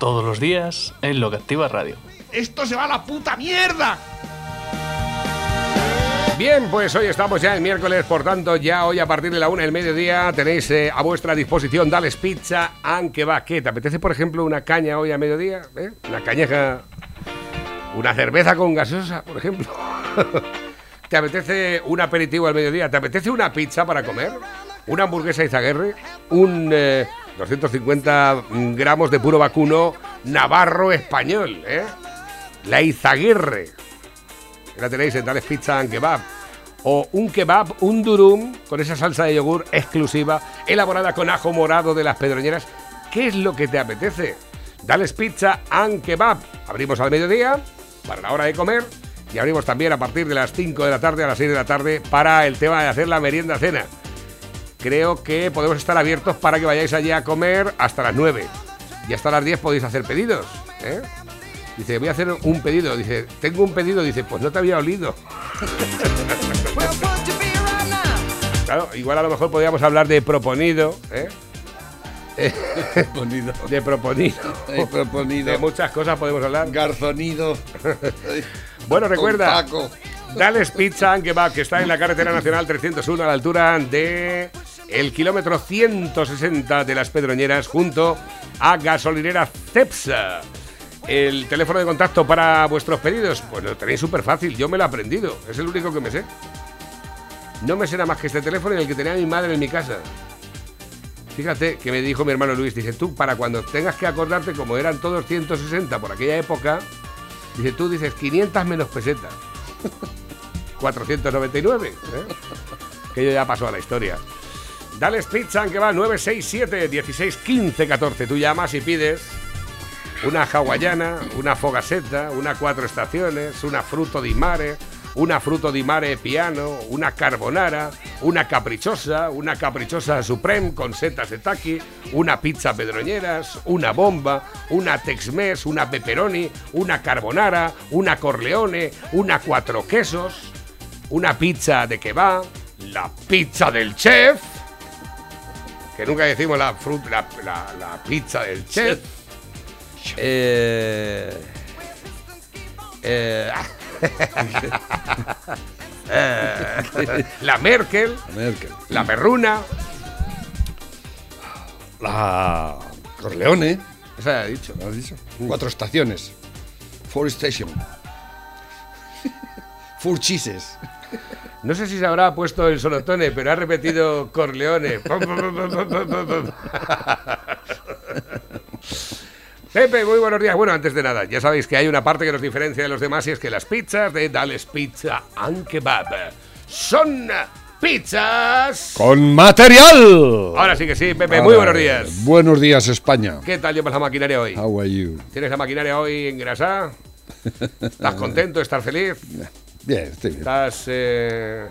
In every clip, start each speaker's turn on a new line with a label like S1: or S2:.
S1: Todos los días en Lo que Activa Radio.
S2: ¡Esto se va a la puta mierda!
S3: Bien, pues hoy estamos ya el miércoles, por tanto, ya hoy a partir de la una del mediodía tenéis eh, a vuestra disposición Dales Pizza, aunque va, ¿qué? ¿Te apetece, por ejemplo, una caña hoy a mediodía? ¿Eh? Una cañeja, una cerveza con gaseosa, por ejemplo. ¿Te apetece un aperitivo al mediodía? ¿Te apetece una pizza para comer? ¿Una hamburguesa Izaguirre? ¿Un eh, 250 gramos de puro vacuno navarro español? ¿eh? La Izaguirre. La tenéis en Dales Pizza and Kebab. O un kebab, un durum, con esa salsa de yogur exclusiva, elaborada con ajo morado de las pedroñeras. ¿Qué es lo que te apetece? Dales Pizza and Kebab. Abrimos al mediodía, para la hora de comer, y abrimos también a partir de las 5 de la tarde a las 6 de la tarde para el tema de hacer la merienda cena. Creo que podemos estar abiertos para que vayáis allí a comer hasta las 9. Y hasta las 10 podéis hacer pedidos. ¿eh? Dice, voy a hacer un pedido. Dice, tengo un pedido. Dice, pues no te había olido. Claro, igual a lo mejor podríamos hablar de proponido, ¿eh?
S4: Proponido.
S3: De proponido.
S4: He proponido.
S3: De muchas cosas podemos hablar.
S4: Garzonido.
S3: Bueno, recuerda. Dales Pizza and Kebab, que está en la carretera nacional 301 a la altura de el kilómetro 160 de las Pedroñeras, junto a gasolinera Cepsa. El teléfono de contacto para vuestros pedidos, pues lo tenéis súper fácil, yo me lo he aprendido, es el único que me sé. No me nada más que este teléfono y el que tenía mi madre en mi casa. Fíjate que me dijo mi hermano Luis, dice, tú para cuando tengas que acordarte, como eran todos 160 por aquella época, dice, tú dices 500 menos pesetas. 499, ¿eh? que ya pasó a la historia. Dales Pizza, que va 967 16 15 14. Tú llamas y pides una hawaiana, una fogaseta, una cuatro estaciones, una fruto di mare, una fruto di mare piano, una carbonara, una caprichosa, una caprichosa supreme con setas de taqui, una pizza pedroñeras, una bomba, una tex-mex, una pepperoni, una carbonara, una corleone, una cuatro quesos, una pizza de kebab, la pizza del chef, que nunca decimos la, frut- la, la- la pizza del chef. Eh, eh, eh, la Merkel,
S4: Merkel.
S3: la Perruna,
S4: La Corleone.
S3: esa ya he dicho.
S4: ¿Lo has dicho? Cuatro estaciones. Four Station. Four Cheeses.
S3: No sé si se habrá puesto el sonotone, pero ha repetido Corleone. Pepe, muy buenos días. Bueno, antes de nada, ya sabéis que hay una parte que nos diferencia de los demás y es que las pizzas de Dales Pizza and Kebab son pizzas.
S4: Con material.
S3: Ahora sí que sí, Pepe, muy buenos días.
S4: Buenos días, España.
S3: ¿Qué tal llevas la maquinaria hoy?
S4: How are you?
S3: ¿Tienes la maquinaria hoy engrasada? ¿Estás contento? ¿Estás feliz?
S4: Bien, estoy bien.
S3: ¿Estás... eh,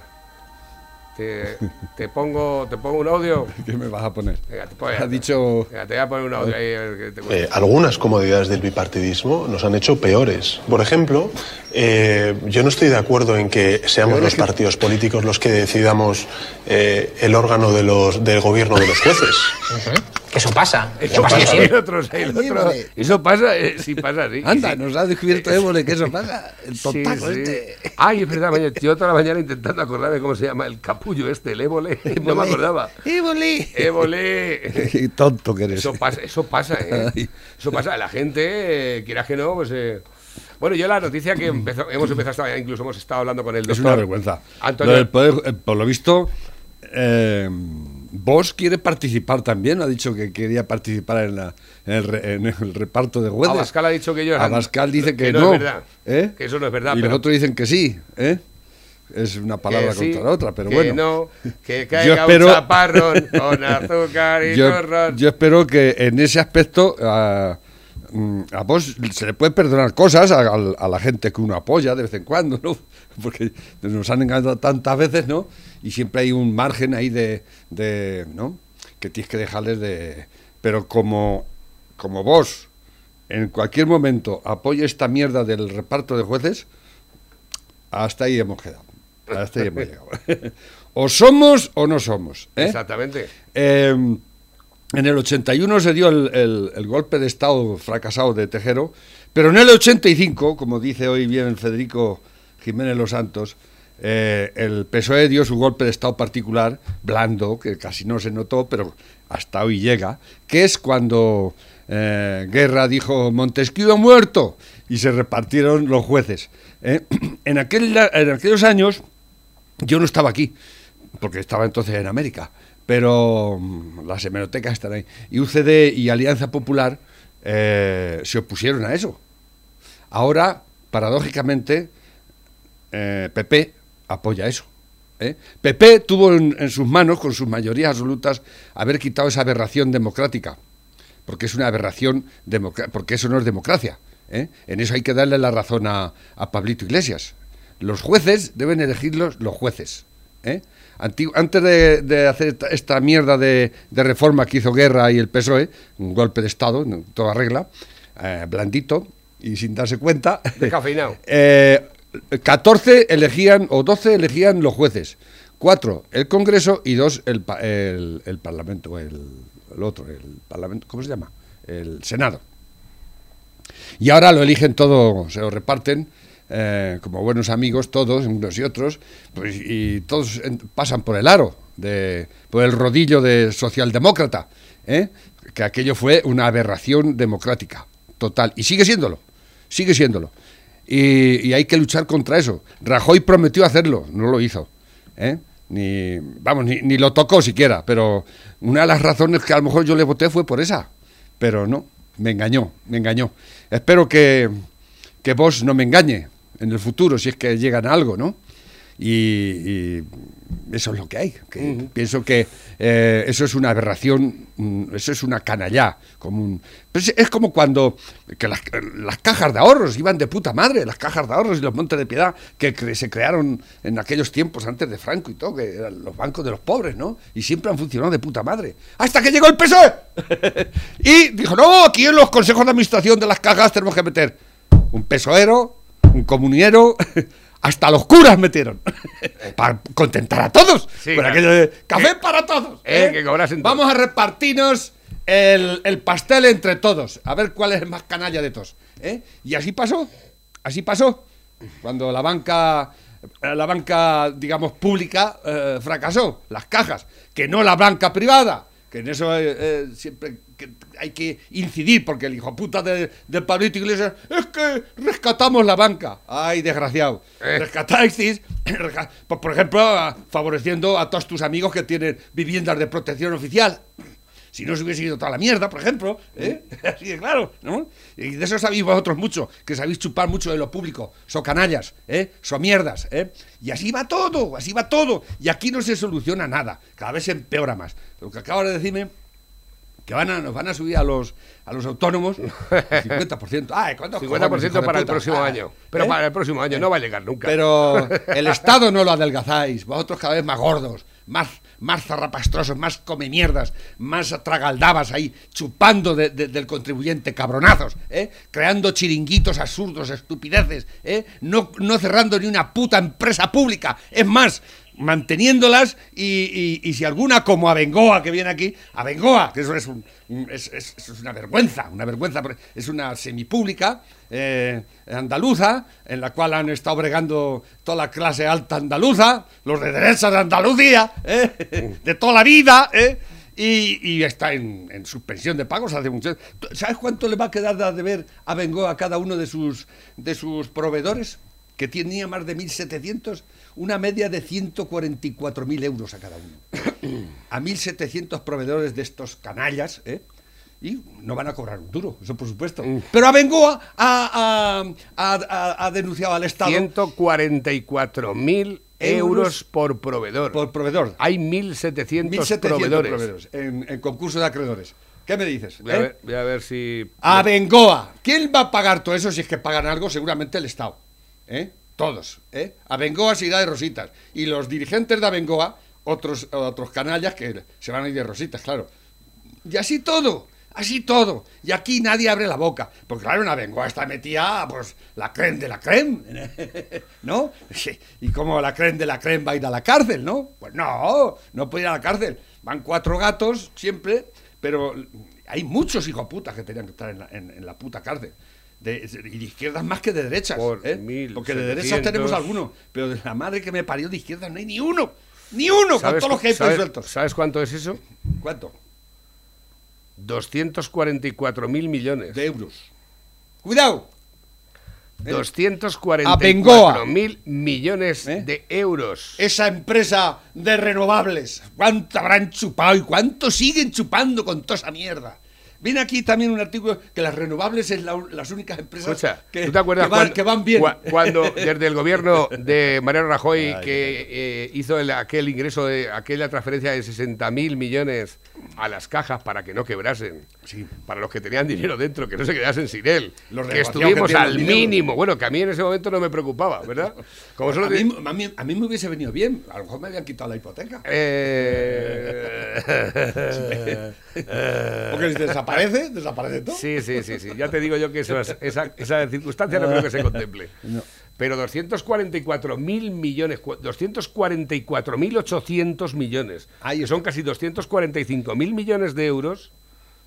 S3: te, te pongo, te pongo un audio?
S4: ¿Qué me vas a poner?
S3: Venga, te, pongo-
S4: Ha dicho.
S3: Venga, te voy a poner un audio ahí. a ver qué te cuesta.
S5: Eh, algunas comodidades del bipartidismo nos han hecho peores. Por ejemplo, eh, yo no estoy de acuerdo en que seamos los partidos políticos los que decidamos eh, el órgano de los, del gobierno de los jueces.
S6: Que eso pasa.
S3: Eso
S6: pasa
S3: pasa,
S6: siempre.
S3: el otro, el otro.
S4: Évole.
S3: Eso pasa, eh, sí pasa, sí.
S4: Anda,
S3: Sí.
S4: nos ha descubierto Évole que eso pasa. El
S3: Sí,
S4: tontaco
S3: sí.
S4: este.
S3: Ay, es verdad, mañana, yo toda la mañana intentando acordarme cómo se llama el capullo este, el ébole. No me acordaba.
S4: Évole.
S3: Ébole.
S4: Qué tonto que eres.
S3: Eso pasa, eso pasa, ¿eh?
S4: Ay.
S3: Eso pasa. La gente, eh, quieras que no, pues... eh, Bueno, yo la noticia que empezó- hemos empezado esta mañana, incluso hemos estado hablando con el doctor...
S4: Es una vergüenza.
S3: Antonio-
S4: Lo poder, eh, por lo visto, eh, Vos quiere participar también. Ha dicho que quería participar en, la, en, el, re- en el reparto de jueces.
S3: Abascal ha dicho que yo...
S4: Abascal dice que,
S3: no.
S4: no.
S3: es verdad.
S4: ¿eh?
S3: Que eso no es verdad.
S4: y
S3: pero
S4: los otros dicen que sí. ¿eh? Es una palabra
S3: sí,
S4: contra la otra, pero
S3: que
S4: bueno.
S3: no, que
S4: Yo
S3: caiga
S4: espero-
S3: un chaparrón con azúcar y
S4: yo, yo espero que en ese aspecto ah, mm, a vos se le puede perdonar cosas a, a- a la gente que uno apoya de vez en cuando, ¿no? Porque nos han engañado tantas veces, ¿no? Y siempre hay un margen ahí de, de ¿no? Que tienes que dejarles de... Pero como, como vos en cualquier momento apoye esta mierda del reparto de jueces, hasta ahí hemos quedado. Hasta ahí hemos llegado. o somos o no somos. ¿eh?
S3: Exactamente.
S4: Eh, en el 81 se dio el, el- el golpe de Estado fracasado de Tejero, pero en el 85, como dice hoy bien Federico Jiménez Los Santos, eh, el PSOE dio su golpe de Estado particular, blando, que casi no se notó, pero hasta hoy llega, que es cuando eh, Guerra dijo Montesquieu ha muerto y se repartieron los jueces. ¿eh? En, aquel, en aquellos años yo no estaba aquí, porque estaba entonces en América, pero mm, las hemerotecas están ahí. Y UCD y Alianza Popular eh, se opusieron a eso. Ahora, paradójicamente, eh, PP apoya eso. ¿eh? PP tuvo en, en sus manos, con sus mayorías absolutas, haber quitado esa aberración democrática, porque es una aberración, porque eso no es democracia. ¿eh? En eso hay que darle la razón a, a Pablito Iglesias. Los jueces deben elegirlos los jueces. ¿eh? Antes de, de hacer esta, esta mierda de, de reforma que hizo Guerra y el PSOE, un golpe de Estado, en toda regla, eh, blandito y sin darse cuenta,
S3: Descafeinado.
S4: eh, 14 elegían, o 12 elegían los jueces, 4 el Congreso y 2 el, pa- el, el Parlamento, el, el otro, el Parlamento, ¿cómo se llama? El Senado. Y ahora lo eligen todo, se lo reparten eh, como buenos amigos todos, unos y otros, pues, y todos pasan por el aro, de, por el rodillo de socialdemócrata, ¿eh? que aquello fue una aberración democrática, total, y sigue siéndolo, sigue siéndolo. Y, y hay que luchar contra eso. Rajoy prometió hacerlo, no lo hizo. ¿eh? Ni, vamos, ni, ni lo tocó siquiera, pero una de las razones que a lo mejor yo le voté fue por esa. Pero no, me engañó, me engañó. Espero que, que vos no me engañe en el futuro, si es que llegan a algo, ¿no? Y, y eso es lo que hay. que Pienso que eh, eso es una aberración, mm, eso es una canallá. Como un- pero es, como cuando que las, las cajas de ahorros iban de puta madre, las cajas de ahorros y los montes de piedad que se crearon en aquellos tiempos antes de Franco y todo, que eran los bancos de los pobres, ¿no? Y siempre han funcionado de puta madre. Hasta que llegó el PSOE. y dijo, no, aquí en los consejos de administración de las cajas tenemos que meter un pesoero, un comunero, hasta los curas metieron. para contentar a todos.
S3: Sí,
S4: Con
S3: claro.
S4: aquello de café
S3: Eh,
S4: para todos.
S3: eh, que todos.
S4: Vamos a repartirnos el, el pastel entre todos. A ver cuál es el más canalla de todos. ¿eh? Y así pasó. Así pasó. Cuando la banca. La banca, digamos, pública eh, fracasó, las cajas, que no la banca privada, que en eso eh, eh, siempre que hay que incidir, porque el hijo puta de, del Pablito Iglesias es que rescatamos la banca. Ay, desgraciado.
S3: Eh.
S4: Rescatáis, resca- por, por ejemplo, favoreciendo a todos tus amigos que tienen viviendas de protección oficial. Si no se hubiese ido toda la mierda, por ejemplo, ¿eh? así de claro, ¿no? Y de eso sabéis vosotros mucho, que sabéis chupar mucho de lo público, son canallas, ¿eh? son mierdas, ¿eh? Y así va todo, así va todo, y aquí no se soluciona nada, cada vez se empeora más. Lo que acaba de decirme, que van a, nos van a subir a los, a los autónomos el 50%. Ay, ¿cuántos
S3: 50%
S4: cojones, hijo de
S3: para el próximo
S4: Ah,
S3: año. Pero
S4: ¿eh?
S3: para el próximo año no va a llegar nunca.
S4: Pero el Estado no lo adelgazáis, vosotros cada vez más gordos, más, más zarrapastrosos, más come mierdas, más tragaldabas ahí, chupando de- de- del contribuyente, cabronazos, ¿eh? creando chiringuitos absurdos, estupideces, ¿eh? no, no cerrando ni una puta empresa pública, es más, manteniéndolas y, y- y si alguna como Abengoa que viene aquí, Abengoa, que eso es, un- es, es- una vergüenza, una vergüenza, es una semipública eh, andaluza, en la cual han estado bregando toda la clase alta andaluza, los de derecha de Andalucía, ¿eh? de toda la vida, ¿eh? y, y está en, en suspensión de pagos hace mucho. ¿Sabes cuánto le va a quedar de deber a Bengoa a cada uno de sus, de sus proveedores? Que tenía más de 1.700, una media de 144.000 euros a cada uno. A 1.700 proveedores de estos canallas, ¿eh? Y no van a cobrar un duro, eso por supuesto. Pero a Bengoa ha, ha- ha- denunciado al Estado
S3: 144.000 euros por proveedor.
S4: por proveedor.
S3: Hay 1.700
S4: 1.700
S3: proveedores.
S4: proveedores en, en concurso de acreedores. ¿Qué me dices?
S3: Voy a,
S4: ¿Eh?
S3: ver, voy a ver si.
S4: A Bengoa. ¿Quién va a pagar todo eso si es que pagan algo? Seguramente el Estado. ¿Eh? Todos. ¿eh? A Bengoa se irá de rositas. Y los dirigentes de Abengoa, otros, otros canallas que se van a ir de rositas, claro. Y así todo. Así todo. Y aquí nadie abre la boca. Porque claro, en Abengoa está metida, pues, la creme de la creme. ¿No? Y como la creme de la creme va a ir a la cárcel, ¿no? Pues no, no puede ir a la cárcel. Van cuatro gatos siempre, pero hay muchos hijos putas que tenían que estar en la, en la puta cárcel. De, y de izquierdas más que de derechas.
S3: Por
S4: ¿eh?
S3: mil
S4: Porque de derechas tenemos algunos, pero de la madre que me parió de izquierdas no hay ni uno. Ni uno, con
S3: ¿Sabes,
S4: todos los
S3: sabes-
S4: sueltos.
S3: ¿Sabes cuánto es eso?
S4: ¿Cuánto?
S3: 244 mil millones.
S4: De euros. Cuidado. ¿Eh?
S3: 244
S4: Abengoa.
S3: mil millones
S4: ¿Eh?
S3: de euros.
S4: Esa empresa de renovables. ¿Cuánto habrán chupado y cuánto siguen chupando con toda esa mierda? Viene aquí también un artículo que las renovables es la- las únicas empresas
S3: Escucha,
S4: que,
S3: ¿tú te acuerdas
S4: que van,
S3: cuando,
S4: que van bien.
S3: cua- cuando desde el gobierno de Mariano Rajoy que eh, hizo el- aquel ingreso de aquella transferencia de 60 mil millones a las cajas para que no quebrasen,
S4: Sí.
S3: para los que tenían dinero dentro, que no se quedasen sin él,
S4: Los
S3: que estuvimos
S4: que
S3: al mínimo, bueno, que a mí en ese momento no me preocupaba, ¿verdad? Como solo
S4: a, mí, a, mí, a mí me hubiese venido bien. A lo mejor me habían quitado la hipoteca.
S3: Eh,
S4: Porque si desaparece, desaparece todo.
S3: Sí, sí, sí, sí. Ya te digo yo que eso es- esa, esa circunstancia no creo que se contemple. Pero 244 mil millones, cu- 244 mil 800 millones,
S4: Ahí
S3: que son casi 245 mil millones de euros.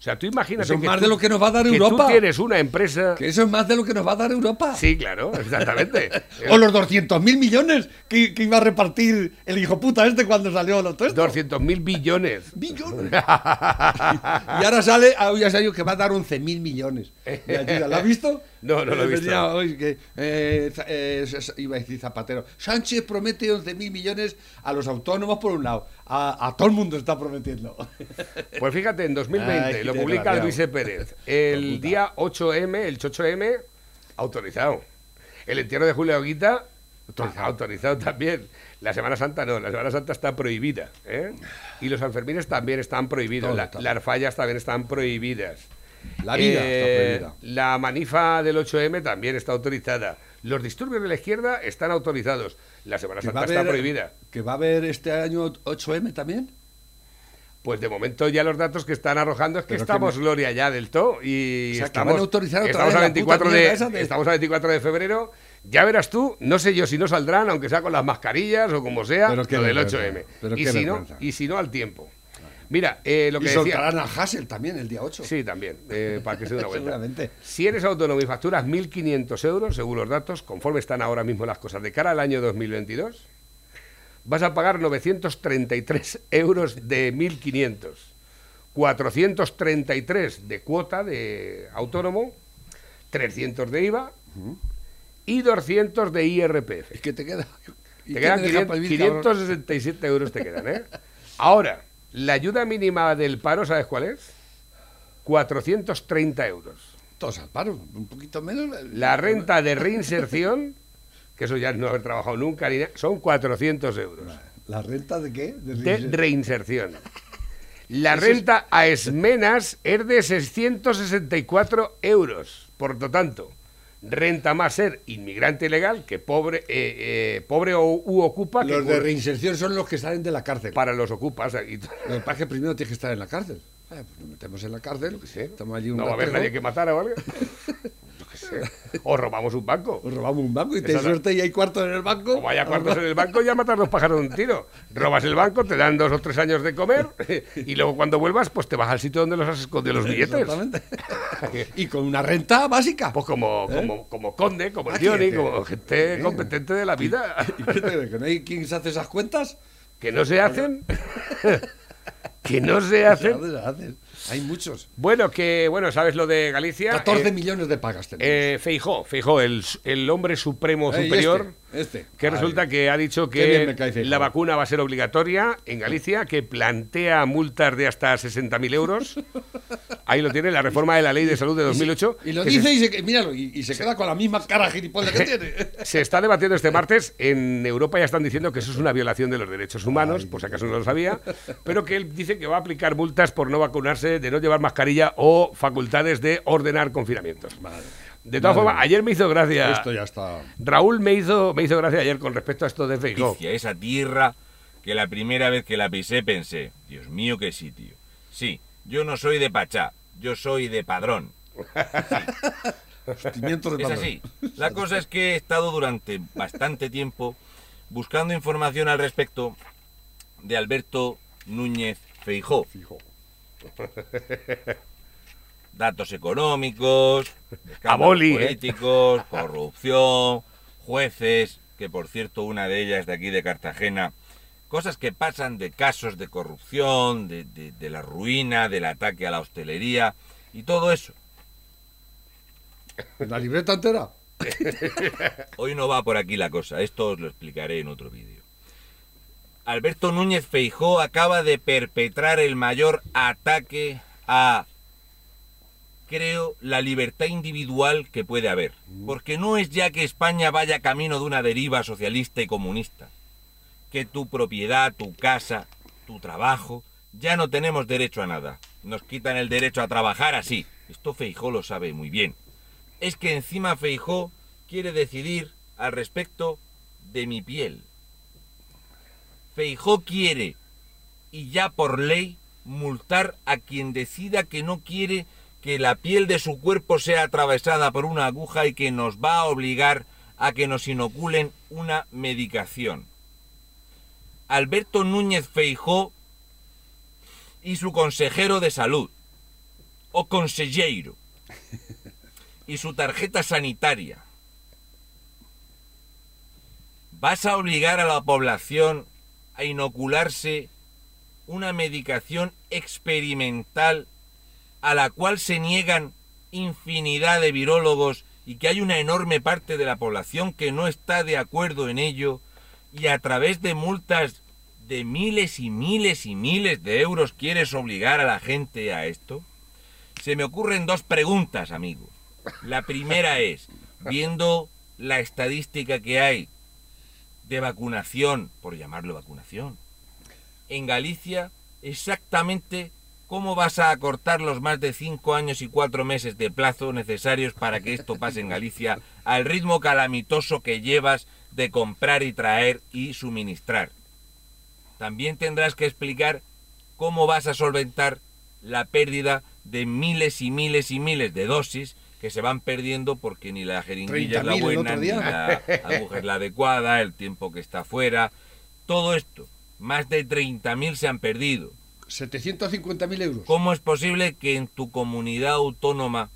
S3: O sea, tú imagínate
S4: Eso es
S3: que
S4: más
S3: tú-
S4: de lo que nos va a dar
S3: que
S4: Europa.
S3: tú tienes una empresa...
S4: Que eso es más de lo que nos va a dar Europa.
S3: Sí, claro, exactamente.
S4: O los 200 mil millones que, que iba a repartir el hijo puta este cuando salió lo todo esto.
S3: 200 mil billones.
S4: Billones. y ahora sale, ah, ya salió que va a dar 11 mil millones. de ayuda. ¿Lo has visto?
S3: No, no lo he visto.
S4: venía hoy que, eh, eh, iba a decir Zapatero. Sánchez promete 11 mil millones a los autónomos por un lado. A, a todo el mundo está prometiendo.
S3: Pues fíjate, en 2020
S4: Ay,
S3: lo publica. Luis E. Pérez. El día 8M, el 8M, autorizado. El entierro de Julio Aguita, autorizado. autorizado también. La Semana Santa no, la Semana Santa está prohibida. ¿eh? Y los Sanfermines también están prohibidos.
S4: Todo
S3: La-
S4: está.
S3: las fallas también están prohibidas.
S4: La vida
S3: Eh,
S4: está prohibida.
S3: La manifa del 8M también está autorizada. Los disturbios de la izquierda están autorizados. La Semana Santa está prohibida.
S4: ¿Que va a haber este año 8M también?
S3: Pues de momento ya los datos que están arrojando es que
S4: Pero que
S3: estamos
S4: me-
S3: Gloria ya del todo y
S4: O sea, que
S3: estamos,
S4: autorizar
S3: estamos a
S4: la
S3: 24
S4: puta
S3: de,
S4: mierda esa de-
S3: estamos a 24 de febrero. Ya verás tú, no sé yo si no saldrán, aunque sea con las mascarillas o como sea,
S4: Pero
S3: lo del
S4: vergüenza,
S3: 8M.
S4: pero
S3: Y si, no, y si no, al tiempo. Mira, eh, lo
S4: Y
S3: que decía...
S4: soltarán a Hassel también el día 8.
S3: Sí, también, eh, para que se dé una vuelta.
S4: Seguramente.
S3: Si eres autónomo y facturas 1.500 euros, según los datos, conforme están ahora mismo las cosas, de cara al año 2022, vas a pagar 933 euros de 1.500, 433 de cuota de autónomo, 300 de IVA y 200 de IRPF.
S4: Es que te queda. ¿y
S3: Te quedan
S4: me deja
S3: 500
S4: para vivir, cabrón?
S3: 567 euros te quedan, ¿eh? Ahora, la ayuda mínima del paro, ¿sabes cuál es? 430 euros.
S4: Todos al paro, un poquito menos.
S3: La renta de reinserción, que eso ya no haber trabajado nunca, ni nada, son 400 euros.
S4: ¿La renta de qué? De
S3: De
S4: reinser-
S3: reinserción. La renta a esmenas es de 664 euros. Por lo tanto, renta más ser inmigrante ilegal que pobre, eh, eh, pobre o, u ocupa que
S4: Los de reinserción son los que salen de la cárcel.
S3: para los ocupas. y-
S4: Lo que pasa es que primero tienes que estar en la cárcel. Eh, pues nos metemos en la cárcel, estamos allí un
S3: no va a haber nadie que matara o algo. O robamos un banco.
S4: os robamos un banco y te suerte y hay cuartos en el banco.
S3: O vaya cuartos en el banco ya matar dos pájaros de un tiro. Robas el banco, te dan dos o tres años de comer y luego cuando vuelvas, pues te vas al sitio donde los has escondido los billetes.
S4: Exactamente. y con una renta básica.
S3: Pues como, como, como conde, como Dioni,
S4: que-
S3: como gente competente de la vida.
S4: ¿Y qué te crees, ¿Que no hay quien se hace esas cuentas?
S3: Que no se hacen. que no se hacen.
S4: Hay muchos.
S3: Bueno, que, bueno, ¿sabes lo de Galicia?
S4: 14
S3: Eh,
S4: millones de pagas tenemos.
S3: eh, Feijó, Feijó, el, el hombre supremo
S4: Ey,
S3: superior.
S4: Este.
S3: Que
S4: Ay,
S3: resulta que ha dicho que
S4: cae
S3: la vacuna va a ser obligatoria en Galicia, que plantea multas de hasta 60.000 euros Ahí lo tiene, la reforma de la ley de salud de 2008.
S4: Y lo dice
S3: se,
S4: y se, míralo, y, y se queda con la misma cara gilipollas que tiene.
S3: se está debatiendo este martes. En Europa ya están diciendo que eso es una violación de los derechos humanos, por si acaso no lo sabía, pero que él dice que va a aplicar multas por no vacunarse, de no llevar mascarilla o facultades de ordenar confinamientos. De todas
S4: Madre
S3: formas, ayer me hizo gracia.
S4: Esto ya está.
S3: Raúl me hizo, me hizo gracia ayer con respecto a esto de
S7: noticia, esa tierra que la primera vez que la pisé pensé, Dios mío, qué sitio. Sí, yo no soy de Pachá, yo soy de Padrón.
S4: De
S7: Es así. La cosa es que he estado durante bastante tiempo buscando información al respecto de Alberto Núñez Feijó.
S4: Fijo.
S7: Datos económicos,
S3: ¿eh?
S7: políticos, corrupción, jueces, que por cierto una de ellas de aquí de Cartagena, cosas que pasan de casos de corrupción, de, de- de la ruina, del ataque a la hostelería y todo eso.
S4: ¿La libreta entera?
S7: Hoy no va por aquí la cosa, esto os lo explicaré en otro vídeo. Alberto Núñez Feijó acaba de perpetrar el mayor ataque a, creo, la libertad individual que puede haber. Porque no es ya que España vaya camino de una deriva socialista y comunista. Que tu propiedad, tu casa, tu trabajo, ya no tenemos derecho a nada. Nos quitan el derecho a trabajar así. Esto Feijó lo sabe muy bien es que encima Feijó quiere decidir al respecto de mi piel. Feijó quiere, y ya por ley, multar a quien decida que no quiere que la piel de su cuerpo sea atravesada por una aguja y que nos va a obligar a que nos inoculen una medicación. Alberto Núñez Feijó y su consejero de salud, o consejero, y su tarjeta sanitaria. Vas a obligar a la población a inocularse una medicación experimental a la cual se niegan infinidad de virólogos y que hay una enorme parte de la población que no está de acuerdo en ello y a través de multas de miles y miles y miles de euros quieres obligar a la gente a esto? Se me ocurren dos preguntas, amigo. La primera es, viendo la estadística que hay de vacunación, por llamarlo vacunación, en Galicia, exactamente cómo vas a acortar los más de cinco años y cuatro meses de plazo necesarios para que esto pase en Galicia al ritmo calamitoso que llevas de comprar y traer y suministrar. También tendrás que explicar cómo vas a solventar la pérdida de miles y miles y miles de dosis que se van perdiendo porque ni la jeringuilla es la
S4: 30.000 el
S7: buena, ni la aguja es la adecuada, el tiempo que está fuera. Todo esto, más de 30.000 se han perdido.
S4: 750.000 euros.
S7: ¿Cómo es posible que en tu comunidad autónoma,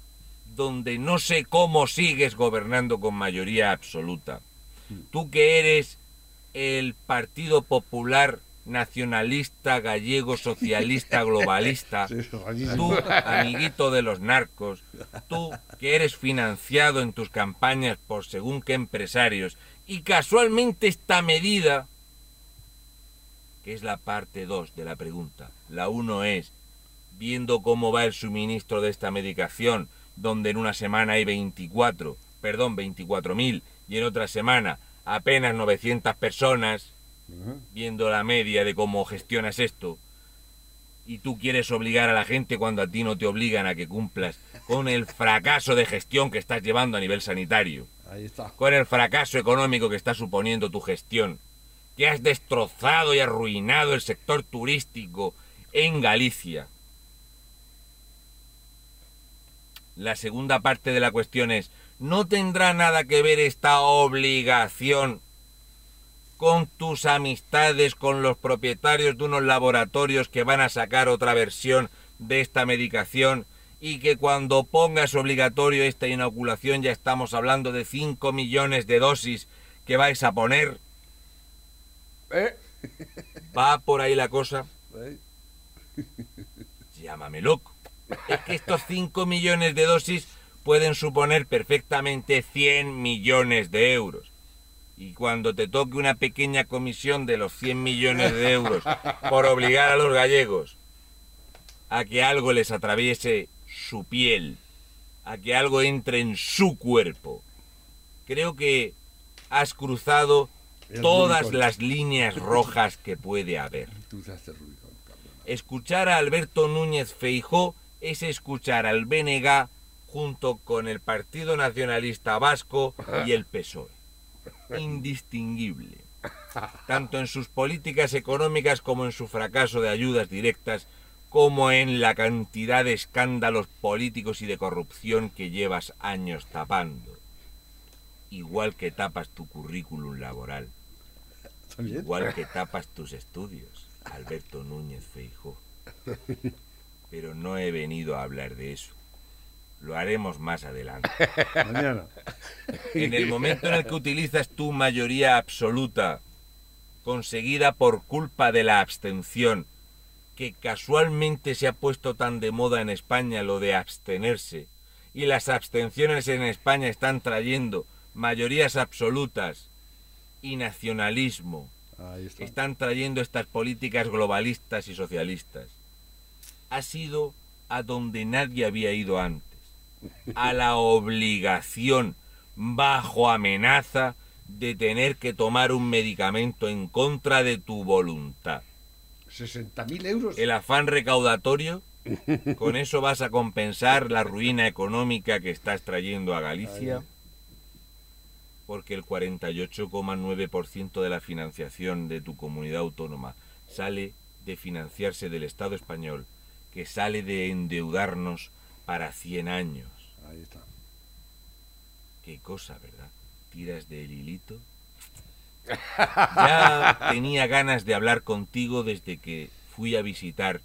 S7: donde no sé cómo sigues gobernando con mayoría absoluta, tú que eres el Partido Popular Nacionalista Gallego Socialista Globalista, tú, amiguito de los narcos, tú que eres financiado en tus campañas por según qué empresarios, y casualmente esta medida, que es la parte 2 de la pregunta, la 1 es, viendo cómo va el suministro de esta medicación, donde en una semana hay 24, perdón, 24.000, y en otra semana apenas 900 personas, viendo la media de cómo gestionas esto, y tú quieres obligar a la gente cuando a ti no te obligan a que cumplas con el fracaso de gestión que estás llevando a nivel sanitario,
S4: Ahí está.
S7: con el fracaso económico que está suponiendo tu gestión, que has destrozado y arruinado el sector turístico en Galicia. La segunda parte de la cuestión es, ¿no tendrá nada que ver esta obligación con tus amistades con los propietarios de unos laboratorios que van a sacar otra versión de esta medicación y que cuando pongas obligatorio esta inoculación ya estamos hablando de 5 millones de dosis que vais a poner?
S3: ¿Eh?
S7: ¿Va por ahí la cosa?
S4: ¿Eh?
S7: Llámame loco. Es que estos 5 millones de dosis pueden suponer perfectamente 100 millones de euros. Y cuando te toque una pequeña comisión de los 100 millones de euros por obligar a los gallegos a que algo les atraviese su piel, a que algo entre en su cuerpo. Creo que has cruzado todas las líneas rojas que puede haber. Escuchar a Alberto Núñez Feijó es escuchar al BNG junto con el Partido Nacionalista Vasco y el PSOE. Indistinguible. Tanto en sus políticas económicas como en su fracaso de ayudas directas, como en la cantidad de escándalos políticos y de corrupción que llevas años tapando. Igual que tapas tu currículum laboral.
S4: ¿También?
S7: Igual que tapas tus estudios, Alberto Núñez Feijó. Pero no he venido a hablar de eso. Lo haremos más adelante.
S4: Mañana.
S7: En el momento en el que utilizas tu mayoría absoluta, conseguida por culpa de la abstención, que casualmente se ha puesto tan de moda en España lo de abstenerse, y las abstenciones en España están trayendo mayorías absolutas y nacionalismo,
S4: está.
S7: están trayendo estas políticas globalistas y socialistas. Ha sido a donde nadie había ido antes, a la obligación, bajo amenaza, de tener que tomar un medicamento en contra de tu voluntad.
S4: 60.000 euros.
S7: El afán recaudatorio, con eso vas a compensar la ruina económica que estás trayendo a Galicia, porque el 48,9% de la financiación de tu comunidad autónoma sale de financiarse del Estado español, que sale de endeudarnos para 100 años.
S4: Ahí está.
S7: Qué cosa, ¿verdad? Tiras del hilito. Ya tenía ganas de hablar contigo desde que fui a visitar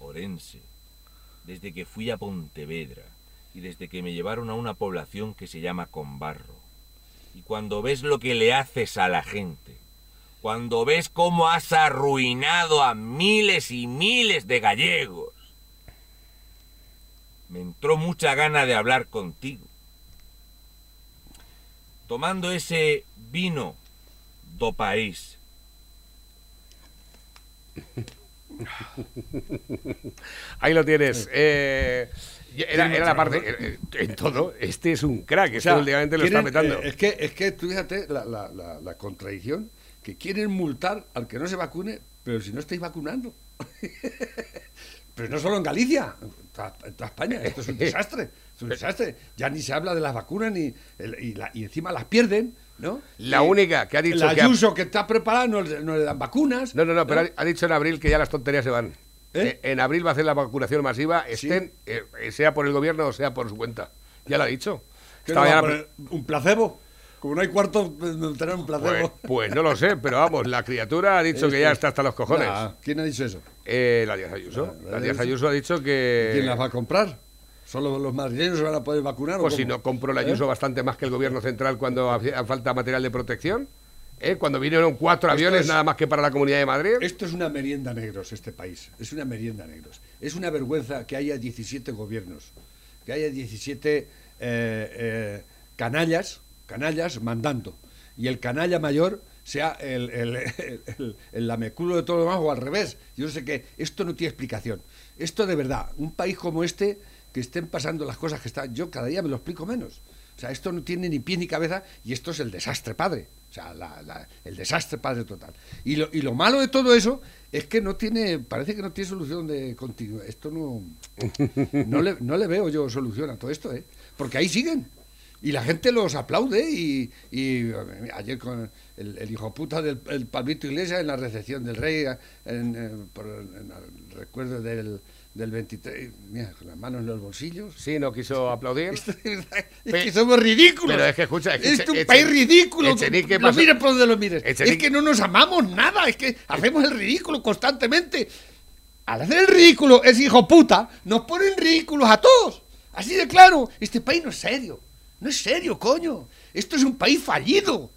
S7: Orense, desde que fui a Pontevedra y desde que me llevaron a una población que se llama Conbarro. Y cuando ves lo que le haces a la gente, cuando ves cómo has arruinado a miles y miles de gallegos, me entró mucha gana de hablar contigo tomando ese vino do país.
S3: Ahí lo tienes. Eh, era, era la parte. eh, En todo, este es un crack. Este
S4: O sea,
S3: últimamente lo está petando.
S4: eh, es, que, es que tú fíjate la, la- la- la contradicción, que quieren multar al que no se vacune, pero si no estáis vacunando. pero no solo en Galicia, en toda, España, esto es un desastre. Es un desastre. Ya ni se habla de las vacunas ni y, la- y encima las pierden, ¿no?
S3: La
S4: Y
S3: única que ha dicho
S4: La
S3: que ha-
S4: que está preparada no, le- no le dan vacunas.
S3: No, no, no, pero ha dicho en abril que ya las tonterías se van.
S4: ¿Eh?
S3: Eh, En abril va a hacer la vacunación masiva, estén, eh, eh, sea por el gobierno o sea por su cuenta. Ya lo ha dicho.
S4: ¿Un placebo? Como no hay cuarto, pues, tener un
S3: pues,
S4: placebo.
S3: pues no lo sé, pero vamos, la criatura ha dicho que ya está hasta los cojones.
S4: Nah, ¿Quién ha dicho eso?
S3: Eh, la Díaz Ayuso.
S4: Ah,
S3: La Díaz Ayuso ha dicho que.
S4: ¿Quién las va a comprar? ¿Solo los madrileños se van a poder vacunar? o
S3: Pues si
S4: cómo?
S3: no compró la
S4: ¿Eh?
S3: Ayuso bastante más que el gobierno central cuando hacía falta material de protección. ¿Eh? Cuando vinieron cuatro aviones
S4: es-
S3: nada más que para la Comunidad de Madrid.
S4: Esto es una merienda negros, este país. Es una merienda negros. Es una vergüenza que haya 17 gobiernos, que haya 17 eh, eh, canallas, canallas mandando. Y el canalla mayor sea el, el- el lameculo de todo lo demás o al revés. Yo sé que esto no tiene explicación. Esto de verdad, un país como este, que estén pasando las cosas que están, yo cada día me lo explico menos. O sea, esto no tiene ni pie ni cabeza y esto es el desastre padre. O sea, la- la- el desastre padre total. Y lo, y lo malo de todo eso es que no tiene, parece que no tiene solución de continuidad. Esto no, no le, no le veo yo solución a todo esto, ¿eh? Porque ahí siguen. Y la gente los aplaude y, y, ayer con el, el hijo puta del el Palmito Iglesias en la recepción del rey, en, eh, por en el recuerdo del, del 23, mira, con las manos en los bolsillos.
S3: Sí, no quiso aplaudir.
S4: Es que somos ridículos.
S3: pero es que, escucha, es que
S4: es un país ridículo.
S3: Echenique
S4: lo
S3: pasó-
S4: mires por donde lo mires.
S3: Echenique-
S4: Es que no nos amamos nada. Es que hacemos el ridículo constantemente. Al hacer el ridículo, ese hijo puta nos ponen ridículos a todos. Así de claro. Este país no es serio. No es serio, coño. Esto es un país fallido.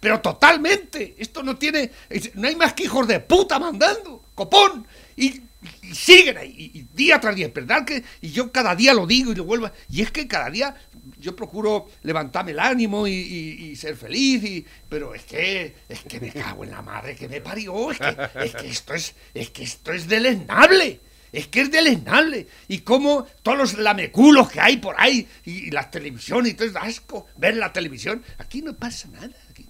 S4: Pero totalmente. Esto no tiene. No hay más que hijos de puta mandando. Copón. Y, y siguen ahí. Y, día tras día. Es verdad que. Y yo cada día lo digo y lo vuelvo. Y es que cada día yo procuro levantarme el ánimo y, ser feliz. Y, pero es que. Es que me cago en la madre que me parió. Es que, es que esto es. Es que esto es deleznable.
S2: Es que es deleznable. Y como todos los lameculos que hay por ahí, y, las televisiones y todo es asco ver la televisión. Aquí no pasa nada. Aquí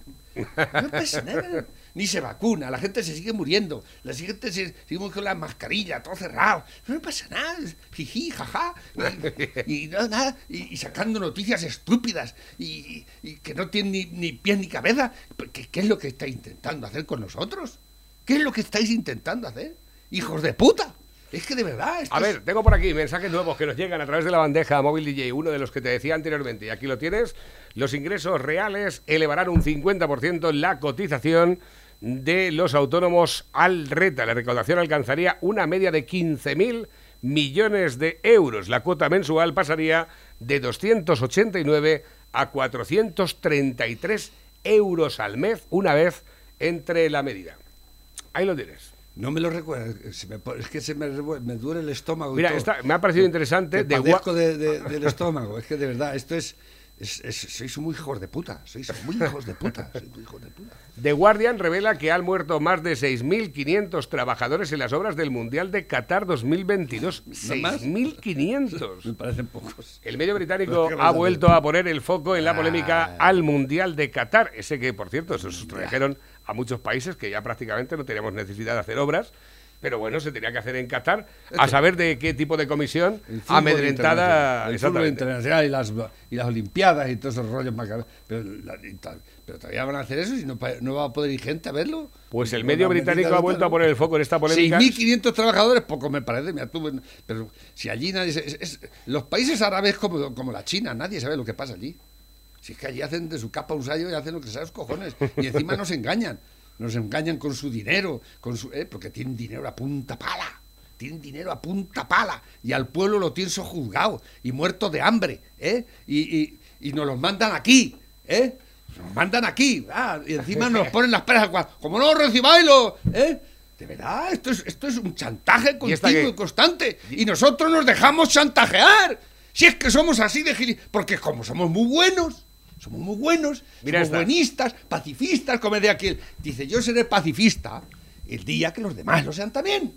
S2: no pasa nada. Ni se vacuna, la gente se sigue muriendo, la gente se sigue con la mascarilla, todo cerrado. No pasa nada, jiji, jaja. Y, y no, nada, y, y sacando noticias estúpidas y, y que no tienen ni, ni pies ni cabeza. ¿Qué, ¿Qué es lo que estáis intentando hacer con nosotros? ¿Qué es lo que estáis intentando hacer? Hijos de puta. Es que de verdad.
S3: A ver, tengo por aquí mensajes nuevos que nos llegan a través de la bandeja móvil DJ, uno de los que te decía anteriormente, y aquí lo tienes. Los ingresos reales elevarán un 50% la cotización de los autónomos al RETA. La recaudación alcanzaría una media de 15.000 millones de euros. La cuota mensual pasaría de 289 a 433 euros al mes, una vez entre la medida. Ahí lo tienes.
S4: No me lo recuerdo, pone- es que se me, me duele el estómago. y
S3: Mira,
S4: todo.
S3: esta- me ha parecido interesante.
S4: Que
S3: de-
S4: del estómago. Es que de verdad, esto es, es- es- Sois muy hijos de puta. Sois muy hijos de puta. Sois muy hijos de puta.
S3: The Guardian revela que han muerto más de 6.500 trabajadores en las obras del Mundial de Qatar 2022.
S4: ¿No más?
S3: 6.500.
S4: Me parecen pocos.
S3: El medio británico ha vuelto a poner el foco en la polémica
S4: Ah.
S3: al Mundial de Qatar. Ese que, por cierto, se sustrajeron a muchos países que ya prácticamente no teníamos necesidad de hacer obras. Pero bueno, se tenía que hacer en Qatar, a saber de qué tipo de comisión amedrentada.
S4: El fútbol internacional y las, y las Olimpiadas y todos esos rollos macabros. Pero, la- y tal- pero todavía van a hacer eso y no, no va a poder ir gente a verlo.
S3: Pues el medio británico ha vuelto a poner el foco en esta polémica.
S4: 6.500 trabajadores, poco me parece. mira, tú, pero si allí nadie. es- los países árabes como, como la China, nadie sabe lo que pasa allí. Si es que allí hacen de su capa un sallo y hacen lo que sea los cojones. Y encima nos engañan. Nos engañan con su dinero, con su, eh, porque tienen dinero a punta pala. Tienen dinero a punta pala. Y al pueblo lo tienen sojuzgado y muerto de hambre. ¿eh? Y, y- y nos los mandan aquí. ¿eh? Nos mandan aquí. ah, y encima nos ponen las peras. Como no recibáis, lo, ¿eh? De verdad, esto es, esto es un chantaje
S3: ¿Y
S4: continuo
S3: qué?
S4: y constante. Y nosotros nos dejamos chantajear. Si es que somos así de gili... Porque como somos muy buenos, somos muy buenos,
S3: Mira
S4: somos
S3: esta.
S4: buenistas, pacifistas, como decía aquel. Dice, yo seré pacifista el día que los demás lo sean también.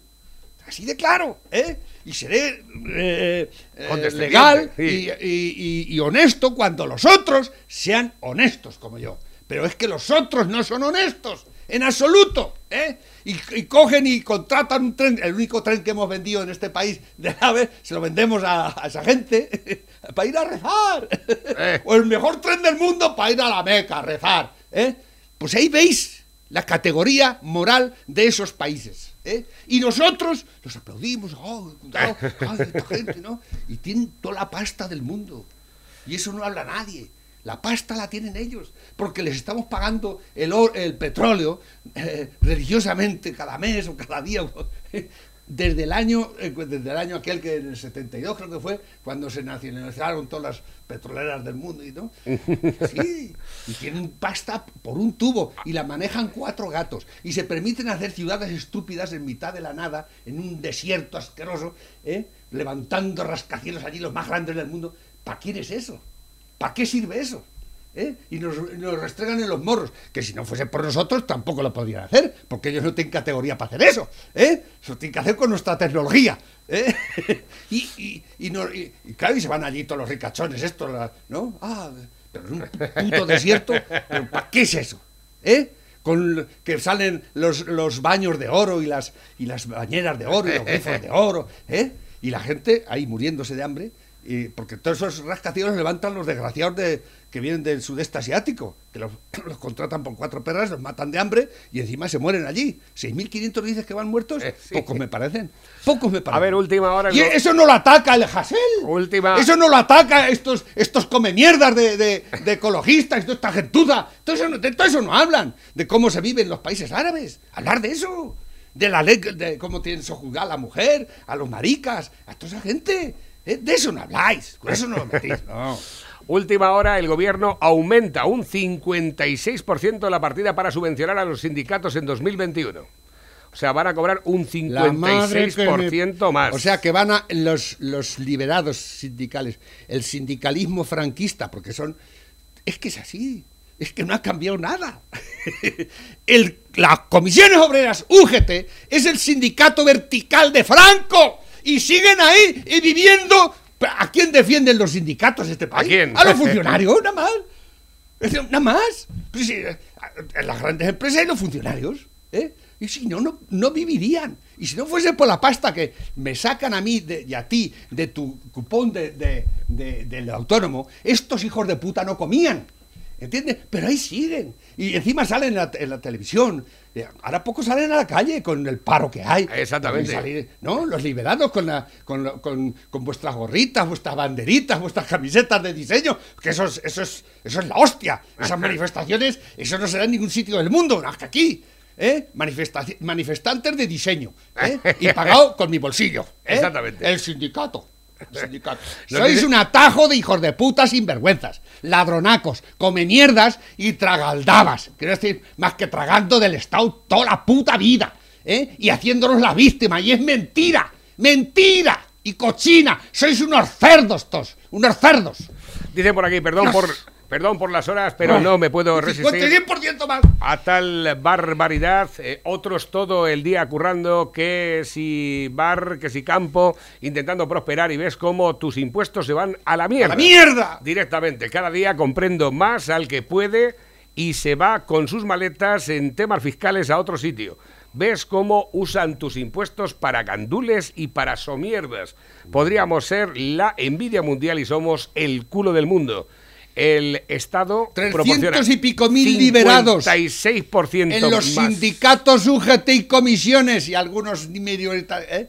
S4: Así de claro, ¿eh? Y seré eh, eh, legal
S3: sí.
S4: y, y- y- y honesto cuando los otros sean honestos como yo. Pero es que los otros no son honestos, en absoluto, ¿eh? Y, y cogen y contratan un tren, el único tren que hemos vendido en este país de AVE, se lo vendemos a, a esa gente para ir a rezar.
S3: Eh.
S4: O el mejor tren del mundo para ir a la Meca a rezar, ¿eh? Pues ahí veis la categoría moral de esos países. ¿eh? Y nosotros los aplaudimos, oh, cuidado, ay, esta gente, ¿no? Y tienen toda la pasta del mundo. Y eso no habla nadie. La pasta la tienen ellos, porque les estamos pagando el, or- el petróleo eh, religiosamente cada mes o cada día. Desde el año eh, desde el año aquel que en el 72 creo que fue cuando se nacionalizaron todas las petroleras del mundo y no sí y tienen pasta por un tubo y la manejan cuatro gatos y se permiten hacer ciudades estúpidas en mitad de la nada en un desierto asqueroso ¿eh? levantando rascacielos allí los más grandes del mundo ¿para quién es eso? ¿Para qué sirve eso? ¿Eh? Y nos, nos restregan en los morros, que si no fuese por nosotros tampoco lo podrían hacer, porque ellos no tienen categoría para hacer eso, ¿eh? Eso tienen que hacer con nuestra tecnología, ¿eh? y, y, y, no- y- claro, y se van allí todos los ricachones, estos, ¿no? Ah, pero en un puto desierto, ¿pero ¿para qué es eso? ¿Eh? Con que salen los, los baños de oro y las, y las bañeras de oro y los grifos de oro, ¿eh? Y la gente ahí muriéndose de hambre, y porque todos esos rascacielos levantan los desgraciados de, que vienen del sudeste asiático, que los, los contratan por cuatro perras, los matan de hambre y encima se mueren allí. 6.500 dices que van muertos,
S3: Eh, sí.
S4: pocos me parecen. Pocos me parecen.
S3: A ver, última hora.
S4: Y eso no lo ataca el Hassel.
S3: Última-
S4: Eso no lo ataca estos, estos come mierdas de, de, de ecologistas, toda esta gentuza. Todo eso, no, de todo eso no hablan. De cómo se vive en los países árabes. Hablar de eso. De la ley, de cómo tienen sojuzgar a la mujer, a los maricas, a toda esa gente. Eh, De eso no habláis. Con eso no lo metís. No.
S3: Última hora, el gobierno aumenta un 56% la partida para subvencionar a los sindicatos en 2021. O sea, van a cobrar un
S4: La madre que me-
S3: 56% más.
S4: O sea que van a los, los liberados sindicales, el sindicalismo franquista, porque son. Es que es así. Es que no ha cambiado nada. el, las comisiones obreras UGT es el sindicato vertical de Franco. Y siguen ahí y viviendo. ¿A quién defienden los sindicatos este país?
S3: quién?
S4: A los funcionarios, nada más. Nada más. Pues sí, en las grandes empresas hay los funcionarios. ¿eh? Y si no, no, no vivirían. Y si no fuese por la pasta que me sacan a mí de- y a ti de tu cupón de, de- de- del autónomo, estos hijos de puta no comían. ¿Entiendes? Pero ahí siguen. Y encima salen en la, en la televisión. Ahora poco salen a la calle con el paro que hay.
S3: Exactamente.
S4: Salir- ¿No? Los liberados con, la, con, con- con vuestras gorritas, vuestras banderitas, vuestras camisetas de diseño. Que eso es, eso es, eso es la hostia. Esas manifestaciones, eso no será en ningún sitio del mundo, más que aquí. ¿eh? Manifesta- manifestantes de diseño. ¿eh? Y pagado con mi bolsillo. ¿eh?
S3: Exactamente.
S4: El sindicato. Sois un atajo de hijos de puta sinvergüenzas, ladronacos, come mierdas y tragaldabas. Quiero decir, más que tragando del Estado toda la puta vida, ¿eh? Y haciéndonos la víctima. Y es mentira, mentira y cochina. Sois unos cerdos, tos, unos cerdos.
S3: Dice por aquí, perdón por, perdón por las horas, pero no me puedo resistir
S4: 51% más.
S3: a tal barbaridad. Eh, otros todo el día currando, que si bar, que si campo, intentando prosperar y ves cómo tus impuestos se van a la
S4: ¡A
S3: mierda.
S4: la mierda!
S3: Directamente, cada día comprendo más al que puede y se va con sus maletas en temas fiscales a otro sitio. Ves cómo usan tus impuestos para gandules y para somierdas. Podríamos ser la envidia mundial y somos el culo del mundo. El Estado
S4: 300
S3: proporciona
S4: y pico mil liberados
S3: 56%
S4: En los
S3: más.
S4: sindicatos UGT y comisiones y algunos medio... ¿eh?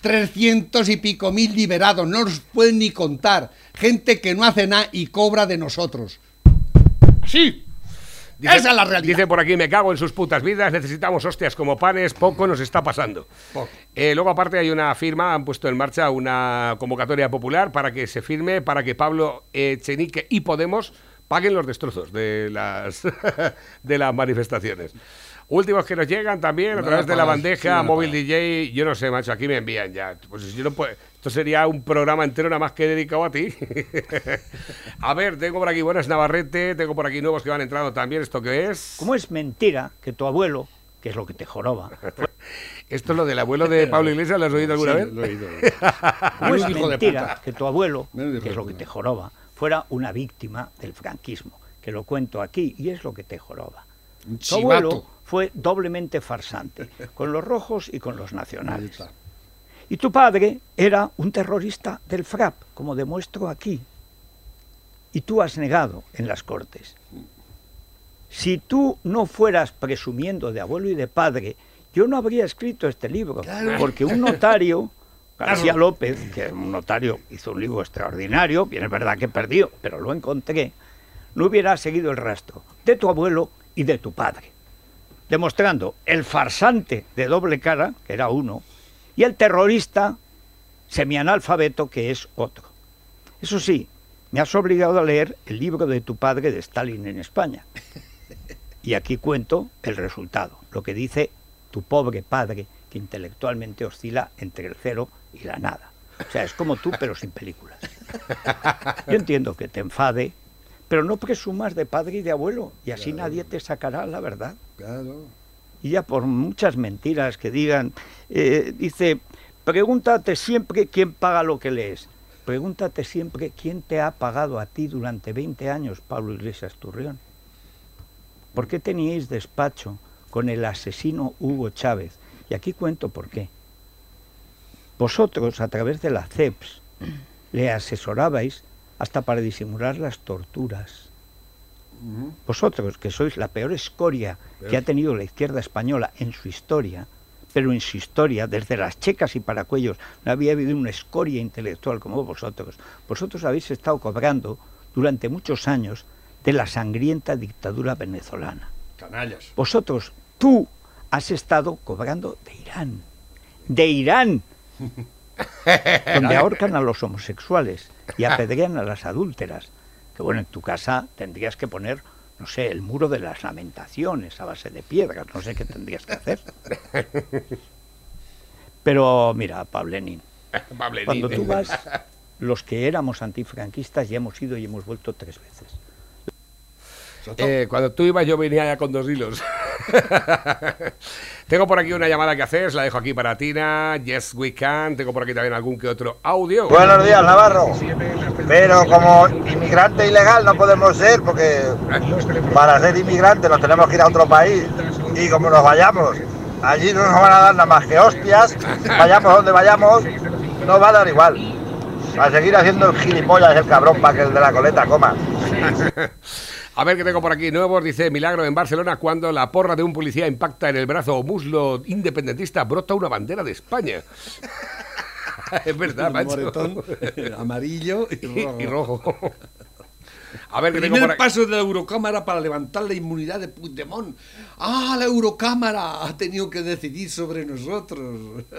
S4: 300 y pico mil liberados, no os pueden ni contar. Gente que no hace nada y cobra de nosotros. Sí.
S3: Dice-
S4: Esa es la realidad.
S3: Dice por aquí, me cago en sus putas vidas, necesitamos hostias como panes, poco nos está pasando. Eh, luego aparte hay una firma, han puesto en marcha una convocatoria popular para que se firme, para que Pablo Echenique y Podemos paguen los destrozos de las, de las manifestaciones. Últimos que nos llegan también a través de la bandeja, móvil. DJ, yo no sé, macho, aquí me envían ya. Pues yo no puedo- esto sería un programa entero nada más que dedicado a ti. a ver, tengo por aquí buenas Navarrete, tengo por aquí nuevos que van entrando también. ¿Esto qué es?
S8: ¿Cómo es mentira que tu abuelo, que es lo que te joroba,
S3: ¿Esto es lo del abuelo de Pablo Iglesias? ¿Lo has oído alguna
S9: Sí,
S3: vez?
S9: lo he oído.
S8: cómo es mentira que tu abuelo, que es lo que te joroba, fuera una víctima del franquismo? Que lo cuento aquí y es lo que te joroba.
S9: Un
S8: Tu abuelo fue doblemente farsante, con los rojos y con los
S9: Ahí
S8: nacionales. Y tu padre era un terrorista del FRAP, como demuestro aquí. Y tú has negado en las Cortes. Si tú no fueras presumiendo de abuelo y de padre, yo no habría escrito este libro, porque un notario, García López, que es un notario, hizo un libro extraordinario, bien es verdad que perdió, pero lo encontré, no hubiera seguido el rastro de tu abuelo y de tu padre, demostrando el farsante de doble cara, que era uno, y el terrorista semianalfabeto, que es otro. Eso sí, me has obligado a leer el libro de tu padre de Stalin en España. Y aquí cuento el resultado, lo que dice tu pobre padre, que intelectualmente oscila entre el cero y la nada. O sea, es como tú, pero sin películas. Yo entiendo que te enfade, pero no presumas de padre y de abuelo, y así nadie te sacará la verdad.
S9: Claro.
S8: Y ya por muchas mentiras que digan, eh, dice, pregúntate siempre quién paga lo que lees. Pregúntate siempre quién te ha pagado a ti durante 20 años, Pablo Iglesias Turrión. ¿Por qué teníais despacho con el asesino Hugo Chávez? Y aquí cuento por qué. Vosotros, a través de la CEPS, le asesorabais hasta para disimular las torturas. Vosotros, que sois la peor escoria que ha tenido la izquierda española en su historia, pero en su historia, desde las checas y paracuellos, no había habido una escoria intelectual como vosotros. Vosotros habéis estado cobrando durante muchos años de la sangrienta dictadura venezolana.
S4: Canallas.
S8: Vosotros, tú, has estado cobrando de Irán. De Irán. donde ahorcan a los homosexuales y apedrean a las adúlteras. Que bueno, en tu casa tendrías que poner, no sé, el muro de las lamentaciones a base de piedras. No sé qué tendrías que hacer. Pero mira, Pablenín,
S3: Pablenín.
S8: cuando tú vas, los que éramos antifranquistas ya hemos ido y hemos vuelto tres veces.
S3: Eh, cuando tú ibas yo venía ya con dos hilos. Tengo por aquí una llamada que hacer, la dejo aquí para Tina. Yes, we can. Tengo por aquí también algún que otro audio.
S10: Buenos días, Navarro. Pero como inmigrante ilegal no podemos ser, porque para ser inmigrante nos tenemos que ir a otro país. Y como nos vayamos, allí no nos van a dar nada más que hostias. Vayamos donde vayamos, no va a dar igual. A seguir haciendo el gilipollas el cabrón para que el de la coleta coma.
S3: A ver qué tengo por aquí nuevos. Dice Milagro en Barcelona cuando la porra de un policía impacta en el brazo o muslo independentista brota una bandera de España. es verdad, macho.
S4: moretón amarillo y rojo.
S3: y rojo. A ver tengo
S4: Primer
S3: por aquí.
S4: paso de la Eurocámara para levantar la inmunidad de Puigdemont. ¡Ah, la Eurocámara ha tenido que decidir sobre nosotros!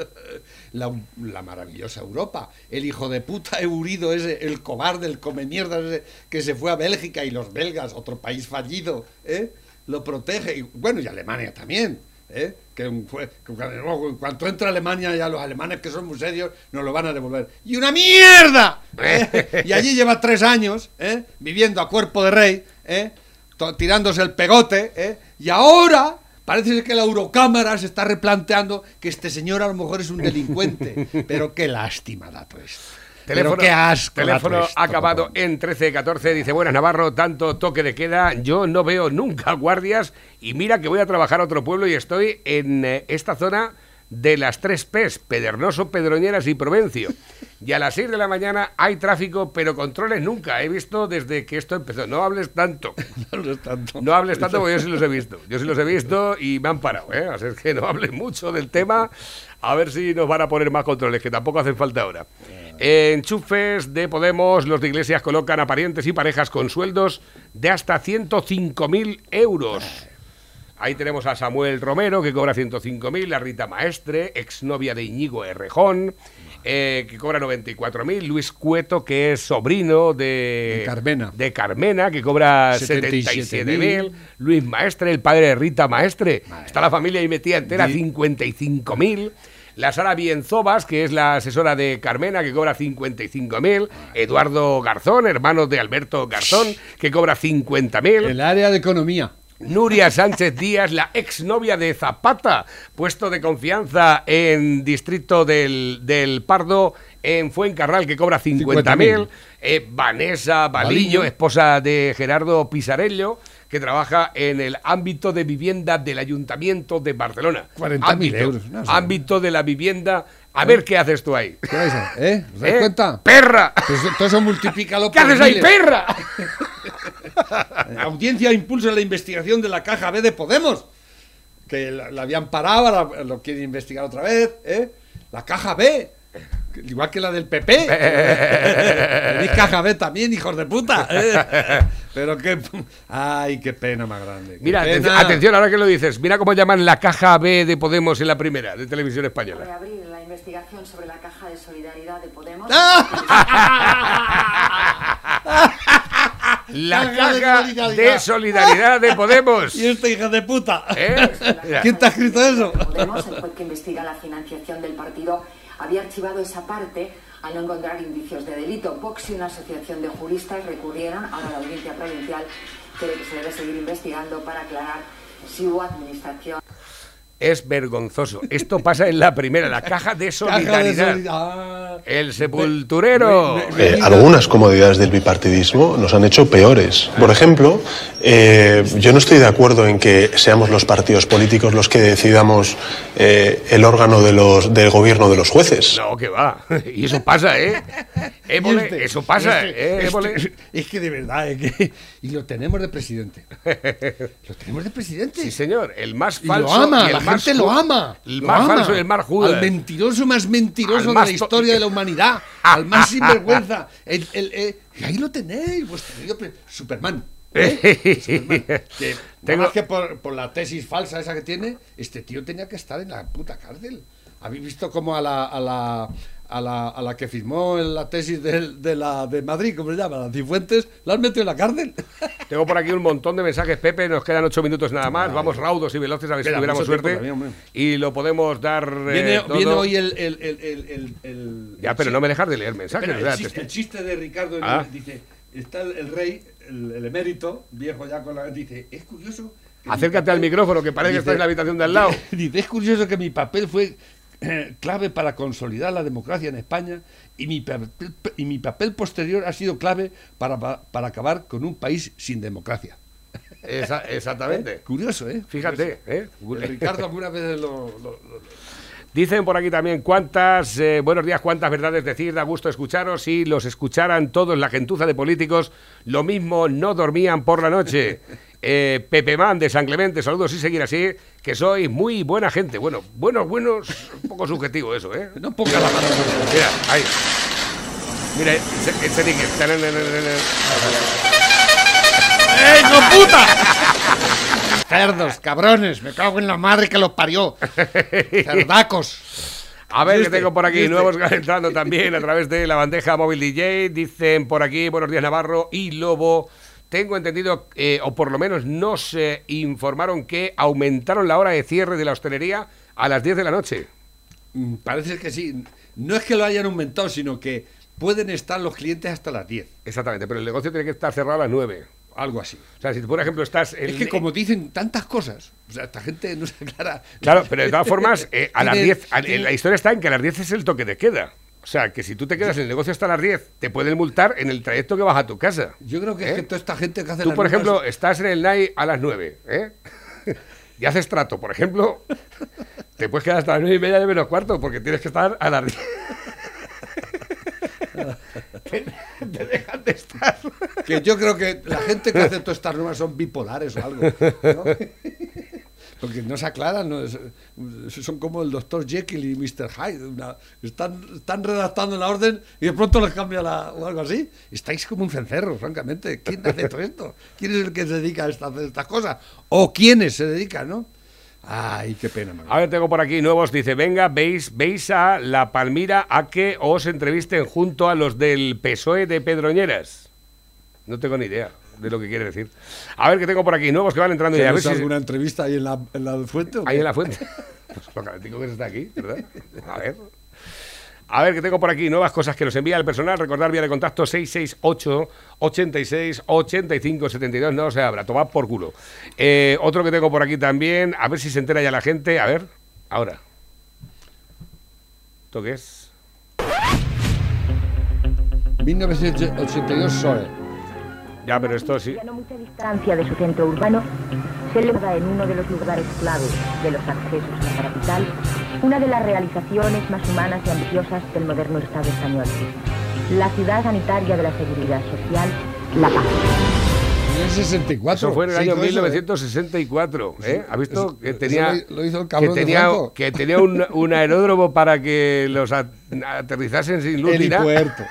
S4: La, la maravillosa Europa. El hijo de puta Eurido ese, el cobarde, el come mierda ese que se fue a Bélgica y los belgas, otro país fallido, ¿eh? lo protege. Y, bueno, y Alemania también. ¿Eh? Que, un- fue- que luego, en cuanto entra Alemania, ya los alemanes que son muy serios nos lo van a devolver. ¡Y una mierda! ¿eh? Y allí lleva tres años ¿eh? viviendo a cuerpo de rey, ¿eh? tirándose el pegote, ¿eh? y ahora parece que la Eurocámara se está replanteando que este señor a lo mejor es un delincuente. Pero qué lástima da todo esto.
S3: Teléfono,
S4: Pero qué asco
S3: teléfono
S4: esto,
S3: acabado en 1314. Dice, buenas Navarro, tanto toque de queda. Yo no veo nunca guardias y mira que voy a trabajar a otro pueblo y estoy en eh, esta zona de las tres P's, Pedernoso, Pedroñeras y Provencio. Y a las 6 de la mañana hay tráfico, pero controles nunca. He visto desde que esto empezó. No hables tanto.
S4: No lo es tanto.
S3: No hables tanto porque yo sí los he visto. Yo sí los he visto y me han parado, ¿eh? Así es que no hables mucho del tema. A ver si nos van a poner más controles, que tampoco hacen falta ahora. Enchufes de Podemos, los de Iglesias colocan a parientes y parejas con sueldos de hasta 105.000 euros. Ahí tenemos a Samuel Romero, que cobra 105.000, a Rita Maestre, exnovia de Iñigo Errejón, eh, que cobra 94.000, Luis Cueto, que es sobrino de,
S4: De Carmena.
S3: de Carmena, que cobra
S4: 77.000.
S3: 77.000, Luis Maestre, el padre de Rita Maestre, está la familia ahí metida entera,
S4: Di-
S3: 55.000. La Sara Bienzobas, que es la asesora de Carmena, que cobra 55.000. Eduardo Garzón, hermano de Alberto Garzón, que cobra 50.000.
S4: El área de economía.
S3: Nuria Sánchez Díaz, la exnovia de Zapata, puesto de confianza en Distrito del, del Pardo, en Fuencarral, que cobra 50.000.
S4: 50.000.
S3: Eh, Vanessa Baliño. esposa de Gerardo Pisarello, que trabaja en el ámbito de vivienda del Ayuntamiento de Barcelona.
S4: 40.000
S3: Ámbito-
S4: euros, no.
S3: Ámbito de la vivienda. A ver qué haces tú ahí.
S4: ¿Qué vais a ¿Eh? ¿Os dais
S3: ¿Eh?
S4: cuenta?
S3: ¡Perra!
S4: Pues todo eso multiplícalo
S3: ¿Qué
S4: por
S3: haces ahí,
S4: miles.
S3: perra?
S4: La audiencia impulsa la investigación de la caja B de Podemos. Que la, la habían parado, ahora lo quieren investigar otra vez. ¿eh? La caja B. Igual que la del PP. Tenéis caja B también, hijos de puta. Pero qué. Ay, qué pena más grande.
S3: Mira,
S4: pena.
S3: atención, atención, ahora que lo dices, mira cómo llaman la caja B de Podemos en la primera, de televisión española.
S11: Reabrir la investigación sobre la caja de solidaridad de Podemos.
S3: La
S4: Caja de solidaridad.
S3: de solidaridad de Podemos.
S4: Y esta hija de puta.
S3: ¿Eh?
S4: ¿Quién te ha escrito eso?
S11: Podemos, el juez que investiga la financiación del partido, había archivado esa parte al no encontrar indicios de delito. Vox y una asociación de juristas recurrieron, ahora la audiencia provincial que se debe seguir investigando para aclarar si hubo administración.
S3: Es vergonzoso. Esto pasa en la primera, la caja de
S4: Caja de
S3: solidaridad.
S4: solidaridad.
S3: El sepulturero.
S5: Eh, algunas comodidades del bipartidismo nos han hecho peores. Por ejemplo, eh, yo no estoy de acuerdo en que seamos los partidos políticos los que decidamos eh, el órgano de los, del gobierno de los jueces.
S3: No, que va. Y eso pasa, ¿eh? Évole,
S4: Este,
S3: eso pasa,
S4: este,
S3: ¿eh?
S4: este, es que de verdad, es que, y lo tenemos de presidente. Lo tenemos de presidente.
S3: Sí, señor. El más
S4: Y
S3: falso.
S4: lo ama,
S3: y el
S4: la
S3: más
S4: gente lo ama.
S3: El
S4: lo
S3: más
S4: ama.
S3: falso y el más judas.
S4: Al mentiroso más mentiroso de la
S3: to-
S4: historia de la humanidad. al más sinvergüenza. El, el- eh, y ahí lo tenéis, vuestro pre- Superman. ¿eh? Superman. Que,
S3: Tengo-
S4: Más que por, por la tesis falsa esa que tiene, este tío tenía que estar en la puta cárcel. ¿Habéis visto cómo a la, a la, a la, a la que firmó en la tesis del- de, la, de Madrid, ¿cómo se llama? La Cifuentes, la han metido en la cárcel?
S3: Tengo por aquí un montón de mensajes, Pepe. Nos quedan ocho minutos nada más. Vamos raudos y veloces a ver si tuviéramos suerte. y lo podemos dar. eh,
S4: Viene,
S3: todo.
S4: viene hoy el, el, el, el,
S3: Ya, pero no me dejas de leer mensajes.
S4: Chiste,
S3: Te-
S4: el chiste de Ricardo
S3: Ah.
S4: dice, está el, rey, el, emérito, viejo ya con la... Dice, es curioso
S3: Acércate al micrófono, que parece que estás en la habitación de al lado.
S4: Dice, es curioso que mi papel fue clave para consolidar la democracia en España y mi, papel, y mi papel posterior ha sido clave para, para acabar con un país sin democracia.
S3: Esa- exactamente.
S4: Curioso, ¿eh?
S3: Fíjate, ¿eh?
S4: Ricardo alguna vez lo... lo- lo-
S3: Dicen por aquí también cuántas, eh, buenos días, cuántas verdades decir, da gusto escucharos. Si los escucharan todos la gentuza de políticos, lo mismo no dormían por la noche. Eh, Pepe Man de San Clemente, saludos y seguir así, que sois muy buena gente. Bueno, buenos, buenos, un poco subjetivo eso, ¿eh?
S4: No ponga la mano.
S3: Mira, ahí. Mira, ese, ticket.
S2: ¡Eh, hijo puta! Cerdos, cabrones, me cago en la madre que los parió. Cerdacos.
S3: A ver,
S2: ¿Y
S3: que
S2: este?
S3: tengo por aquí nuevos entrando también a través de la bandeja móvil DJ. Dicen por aquí, buenos días Navarro y Lobo. Tengo entendido, eh, o por lo menos nos eh, informaron que aumentaron la hora de cierre de la hostelería a las 10 de la noche.
S4: Mm, Parece que sí. No es que lo hayan aumentado, sino que pueden estar los clientes hasta las 10.
S3: Exactamente, pero el negocio tiene que estar cerrado a las 9.
S4: Algo así.
S3: O sea, si tú, por ejemplo estás... en-
S4: Es que como dicen tantas cosas, o sea, esta gente no se aclara.
S3: Claro, pero de todas formas, eh, a las
S4: Tiene-
S3: 10, a-
S4: tiene-
S3: la historia está en que a las 10 es el toque de queda. O sea, que si tú te quedas en el negocio hasta las 10, te pueden multar en el trayecto que vas a tu casa.
S4: Yo creo que
S3: ¿Eh?
S4: es que toda esta gente que hace
S3: Tú, por ejemplo, estás en el NAI a las 9, ¿eh? Y haces trato, por ejemplo, te puedes quedar hasta las 9 y media de menos cuarto porque tienes que estar a las 10. te, te dejan de estar.
S4: Que yo creo que la gente que hace todas estas normas son bipolares o algo. ¿no? Porque no se aclaran, ¿no? Son como el doctor Jekyll y Mr. Hyde. están, están redactando la orden y de pronto les cambia la, o algo así. Estáis como un cencerro, francamente. ¿Quién hace todo esto? ¿Quién es el que se dedica a esta- estas cosas? ¿O quiénes se dedican, no? Ay, qué pena, Manuel.
S3: A tengo por aquí nuevos. Dice, venga, veis, veis a La Palmira a que os entrevisten junto a los del PSOE de Pedroñeras. No tengo ni idea de lo que quiere decir. A ver, que tengo por aquí nuevos que van entrando
S4: ¿Tienes
S3: si...
S4: alguna entrevista ahí en la, en la fuente? o
S3: Ahí
S4: qué?
S3: en la fuente. Pues lo calentico que está aquí, ¿verdad? A ver. A ver, que tengo por aquí nuevas cosas que nos envía el personal. Recordar vía de contacto 668 86 85 72. No se abra, tomad por culo. Eh, otro que tengo por aquí también. A ver si se entera ya la gente. A ver, ahora. ¿Esto qué es?
S4: 1982 Soe.
S3: Ya, pero esto sí.
S12: A no mucha distancia de su centro urbano, se eleva en uno de los lugares clave de los accesos a la capital, una de las realizaciones más humanas y ambiciosas del moderno Estado español. La ciudad sanitaria de la seguridad social, La Paz.
S4: En el 64.
S3: Eso fue en el año
S4: hizo eso, ¿eh?
S3: 1964. ¿eh? ¿Ha visto?
S4: Eso-
S3: que tenía,
S4: lo- hizo el
S3: que tenía, que tenía un, un aeródromo para que los a- aterrizasen sin luz ni nada.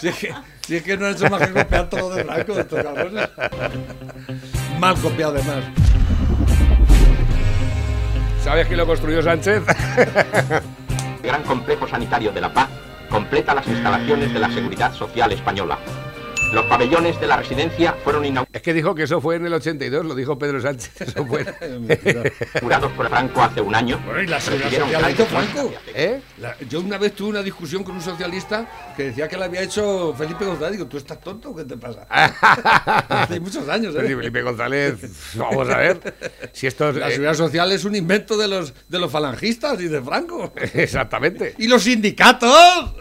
S4: Si es, que, si es que no han hecho más que copiar todo de Franco, de estos cabrones. Mal copiado además.
S3: ¿Sabes quién lo construyó Sánchez?
S13: El Gran Complejo Sanitario de La Paz completa las instalaciones de la Seguridad Social Española. Los pabellones de la residencia fueron
S3: Es que dijo que eso fue en el 82, lo dijo Pedro Sánchez. Eso fue.
S13: inaugurados por Franco hace un año.
S4: Bueno, y la seguridad social la hizo Franco.
S3: ¿Eh?
S4: La- yo una vez tuve una discusión con un socialista que decía que la había hecho Felipe González. Digo, ¿tú estás tonto o qué te pasa? Hace muchos años, ¿eh?
S3: Felipe González, vamos a ver. Si esto es,
S4: La
S3: eh,
S4: seguridad social es un invento de los, de los falangistas y de Franco.
S3: Exactamente.
S4: ¡Y los sindicatos!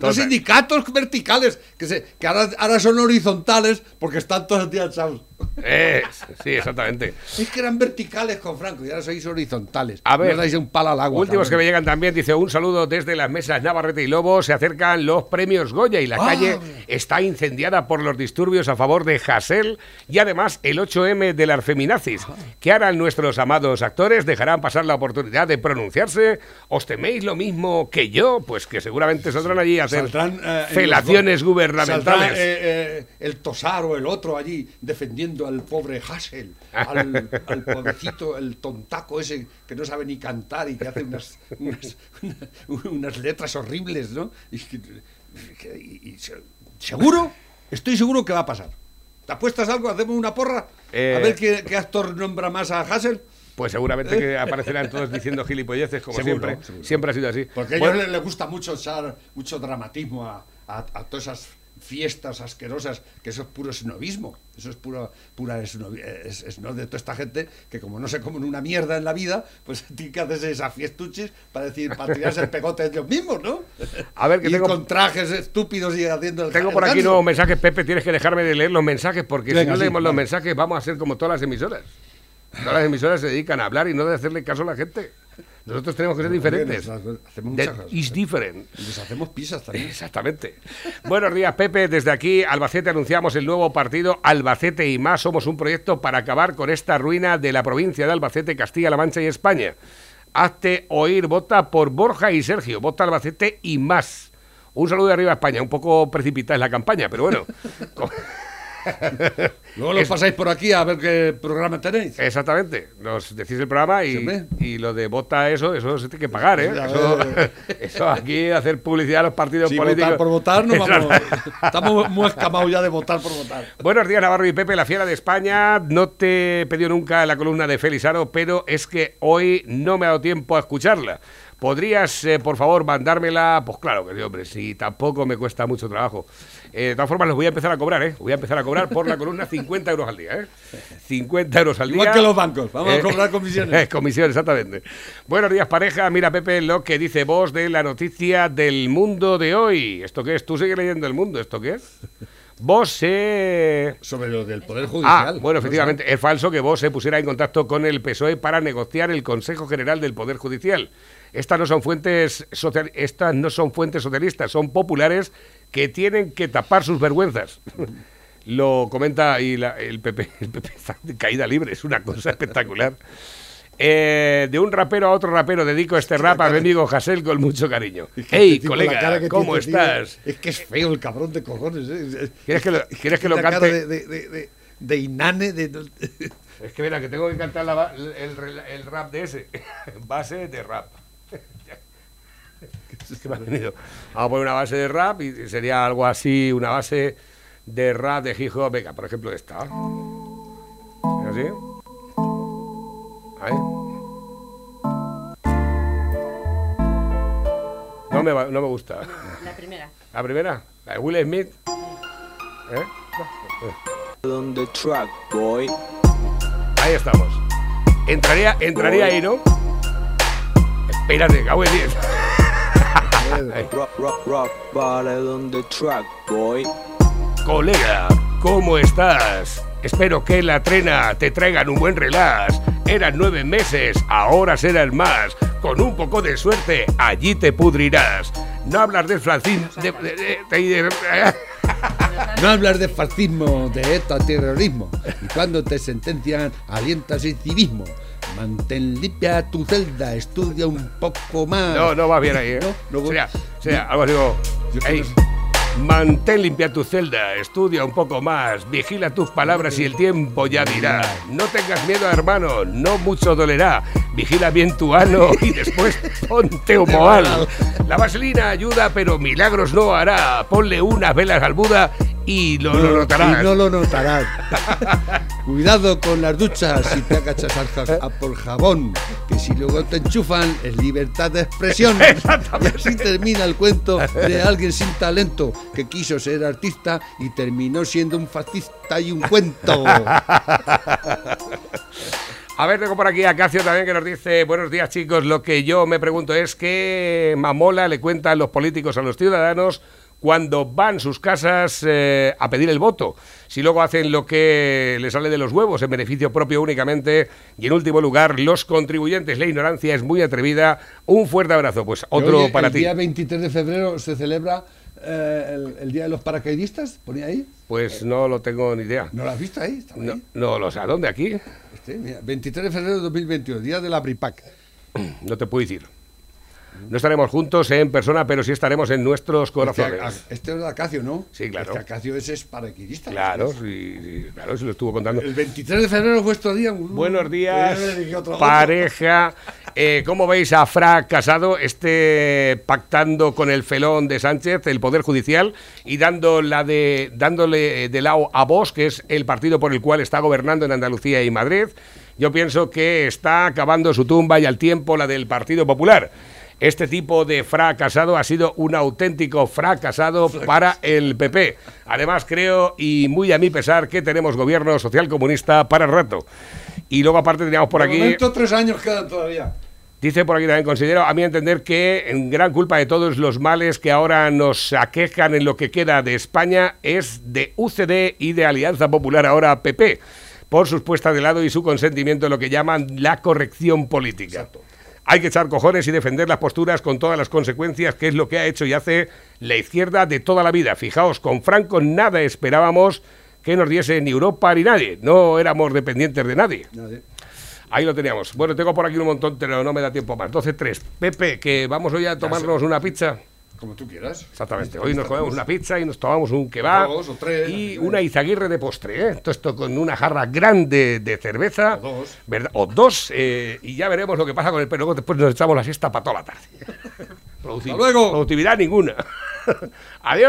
S4: Los
S3: Total.
S4: sindicatos verticales, que, se, que ahora, ahora son horizontales porque están todos los días echados.
S3: Es, sí, exactamente.
S4: Es que eran verticales con Franco y ahora sois horizontales.
S3: A ver,
S4: No dais un palo al agua.
S3: Últimos que me llegan también, dice un saludo desde las mesas Navarrete y Lobo. Se acercan los premios Goya y la
S4: Ah.
S3: calle está incendiada por los disturbios a favor de Hassel y además el 8M de las feminazis. ¿Qué harán nuestros amados actores? ¿Dejarán pasar la oportunidad de pronunciarse? ¿Os teméis lo mismo que yo? Pues que seguramente saldrán allí a
S4: eh, en
S3: felaciones
S4: los-
S3: gubernamentales.
S4: saldrá, eh, eh, el Tosar o el otro allí defendiendo al pobre Hassel, al, al pobrecito, el tontaco ese que no sabe ni cantar y que hace unas, unas, una- unas letras horribles, ¿no? Y y- y ¿Seguro? Estoy seguro que va a pasar. ¿Te apuestas algo? ¿Hacemos una porra?
S3: Eh,
S4: a ver qué, qué actor nombra más a Hassel.
S3: Pues seguramente que aparecerán todos diciendo gilipolleces, como
S4: Seguro,
S3: siempre.
S4: seguro.
S3: Siempre ha sido así.
S4: Porque a
S3: Bueno,
S4: ellos les le gusta mucho echar mucho dramatismo a, a- a todas esas fiestas asquerosas, que eso es puro snobismo, eso es puro, pura snobi- es, es no de toda esta gente que como no se comen una mierda en la vida, pues tienen que hacerse esas fiestuchis para decir, para tirarse el pegote ellos mismos, ¿no?
S3: A ver, que
S4: y
S3: tengo-
S4: con trajes estúpidos y haciendo el
S3: Tengo
S4: el
S3: por aquí nuevos mensajes, Pepe, tienes que dejarme de leer los mensajes porque si no
S4: sí,
S3: leemos los mensajes vamos a ser como todas las emisoras. Todas las emisoras se dedican a hablar y no de hacerle caso a la gente. Nosotros tenemos que ser diferentes.
S4: Hacemos muchas cosas.
S3: is different.
S4: Les hacemos pizzas también.
S3: Exactamente. Buenos días, Pepe. Desde aquí, Albacete, anunciamos el nuevo partido Albacete y más. Somos un proyecto para acabar con esta ruina de la provincia de Albacete, Castilla-La Mancha y España. Hazte oír, vota por Borja y Sergio. Vota Albacete y más. Un saludo de arriba a España. Un poco precipitada es la campaña, pero bueno.
S4: Luego los
S3: Es-
S4: pasáis por aquí a ver qué programa tenéis.
S3: Exactamente. Nos decís el programa y, y lo de vota, eso, eso se tiene que pagar, ¿eh?
S4: Sí,
S3: Eso, eso aquí, hacer publicidad a los partidos
S4: Si
S3: políticos.
S4: votar por votar, no vamos. Estamos muy escamados ya de votar por votar.
S3: Buenos días, Navarro y Pepe, la fiera de España. No te he pedido nunca la columna de Felizaro, pero es que hoy no me ha dado tiempo a escucharla. ¿Podrías, eh, por favor, mandármela? Pues claro que sí, hombre, sí, tampoco me cuesta mucho trabajo. Eh, de todas formas, los voy a empezar a cobrar, ¿eh? Voy a empezar a cobrar por la columna 50 euros al día, ¿eh? 50 euros al
S4: Igual
S3: día.
S4: que los bancos, vamos a
S3: Eh,
S4: cobrar comisiones.
S3: comisiones, exactamente. Buenos días, pareja. Mira, Pepe, lo que dice vos de la noticia del mundo de hoy. ¿Esto qué es? ¿Tú sigues leyendo el mundo? ¿Esto qué es? Vos se...
S4: Sobre lo del Poder
S3: Ah,
S4: Judicial.
S3: bueno, efectivamente, es falso que vos se pusiera en contacto con el PSOE para negociar el Consejo General del Poder Judicial. Estas no son fuentes social- estas no son fuentes socialistas, son populares que tienen que tapar sus vergüenzas. Lo comenta ahí la- el PP, el PP está de caída libre, es una cosa espectacular. Eh, de un rapero a otro rapero dedico este rap a mi amigo Hassel con mucho cariño.
S4: Es
S3: Hey, colega, ¿cómo estás?
S4: Es que es feo el cabrón de cojones. ¿eh?
S3: ¿Quieres que lo- quieres que lo cante?
S4: De, de, de, de- de inane.
S3: Es que mira, que tengo que cantar la el, el- el rap de ese. Base de rap. Es que me ha venido. Vamos a poner una base de rap y sería algo así, una base de rap de hip hop. Venga, por ejemplo, esta. ¿Así? No me, va- no me gusta.
S14: La primera.
S3: ¿La primera? ¿La de Will Smith? ¿Eh?
S15: Donde track, boy.
S3: Ahí estamos. Entraría, entraría ahí, ¿no? Espérate, cago en diez.
S15: Rock, rock, rock, vale donde track, boy.
S3: Colega, ¿cómo estás? Espero que la trena te traigan un buen relax. Eran nueve meses, ahora serán más. Con un poco de suerte, allí te pudrirás. No hablas del. De, de- de-
S4: No hablar de fascismo, de ETA, terrorismo. Y cuando te sentencian, alientas el civismo. Mantén limpia tu celda, estudia un poco más.
S3: No, no va bien ahí, ¿eh?
S4: No, no,
S3: sería, sería algo así como, "Ey, mantén limpia tu celda, estudia un poco más, vigila tus palabras y el tiempo ya dirá. No tengas miedo, hermano, no mucho dolerá. Vigila bien tu ano y después ponte homoal. La vaselina ayuda, pero milagros no hará. Ponle unas velas al Buda y lo, lo notarás.
S4: Y no lo notarás. Cuidado con las duchas si te agachas al ja- a por jabón, que si luego te enchufan es libertad de expresión. Y así termina el cuento de alguien sin talento que quiso ser artista y terminó siendo un fascista y un cuento.
S3: A ver, tengo por aquí a Cacio también que nos dice, buenos días chicos, lo que yo me pregunto es qué mamola le cuentan los políticos a los ciudadanos cuando van sus casas eh, a pedir el voto. Si luego hacen lo que les sale de los huevos en beneficio propio únicamente. Y en último lugar, los contribuyentes. La ignorancia es muy atrevida. Un fuerte abrazo. Pues otro
S4: Oye,
S3: para
S4: el
S3: ti.
S4: día 23 de febrero se celebra eh, el, el Día de los Paracaidistas, ponía ahí.
S3: Pues no lo tengo ni idea.
S4: ¿No lo has visto ahí?
S3: No, no lo sé. ¿A dónde? ¿Aquí?
S4: Este, mira, 23 de febrero de 2021, Día de la BRIPAC.
S3: No te puedo decir. No estaremos juntos en persona, pero sí estaremos en nuestros corazones.
S4: Este, este es de Acacio, ¿no?
S3: Sí, claro.
S4: Este Acacio ese es paracaidista.
S3: Claro, sí, sí, claro, se lo estuvo contando.
S4: El 23 de febrero es vuestro día.
S3: Buenos días, pareja. Eh, ¿Cómo veis a Fra Casado este pactando con el felón de Sánchez, el Poder Judicial, y dando la de, dándole de lado a Vox, que es el partido por el cual está gobernando en Andalucía y Madrid? Yo pienso que está acabando su tumba y al tiempo la del Partido Popular. Este tipo de fracasado ha sido un auténtico fracasado para el PP. Además, creo, y muy a mi pesar, que tenemos gobierno social comunista para el rato. Y luego, aparte, teníamos por
S4: De
S3: aquí.
S4: momento, tres años quedan todavía.
S3: Dice por aquí también, considero a mi entender que en gran culpa de todos los males que ahora nos aquejan en lo que queda de España es de UCD y de Alianza Popular ahora PP, por sus puestas de lado y su consentimiento en lo que llaman la corrección política. Hay que echar cojones y defender las posturas con todas las consecuencias, que es lo que ha hecho y hace la izquierda de toda la vida. Fijaos, con Franco nada esperábamos que nos diese ni Europa ni nadie. No éramos dependientes de nadie. Ahí lo teníamos. Bueno, tengo por aquí un montón, pero no me da tiempo más. 12-3. Pepe, que vamos hoy a tomarnos una pizza.
S4: Como tú quieras.
S3: Exactamente. Hoy nos comemos una pizza y nos tomamos un kebab
S4: Dos o tres,
S3: y una izaguirre de postre. ¿eh? Todo esto con una jarra grande de cerveza.
S4: O dos.
S3: ¿verdad? O dos. eh, y ya veremos lo que pasa con el pelo. Después nos echamos la siesta para toda la tarde.
S4: Luego.
S3: Productividad ninguna. Adiós.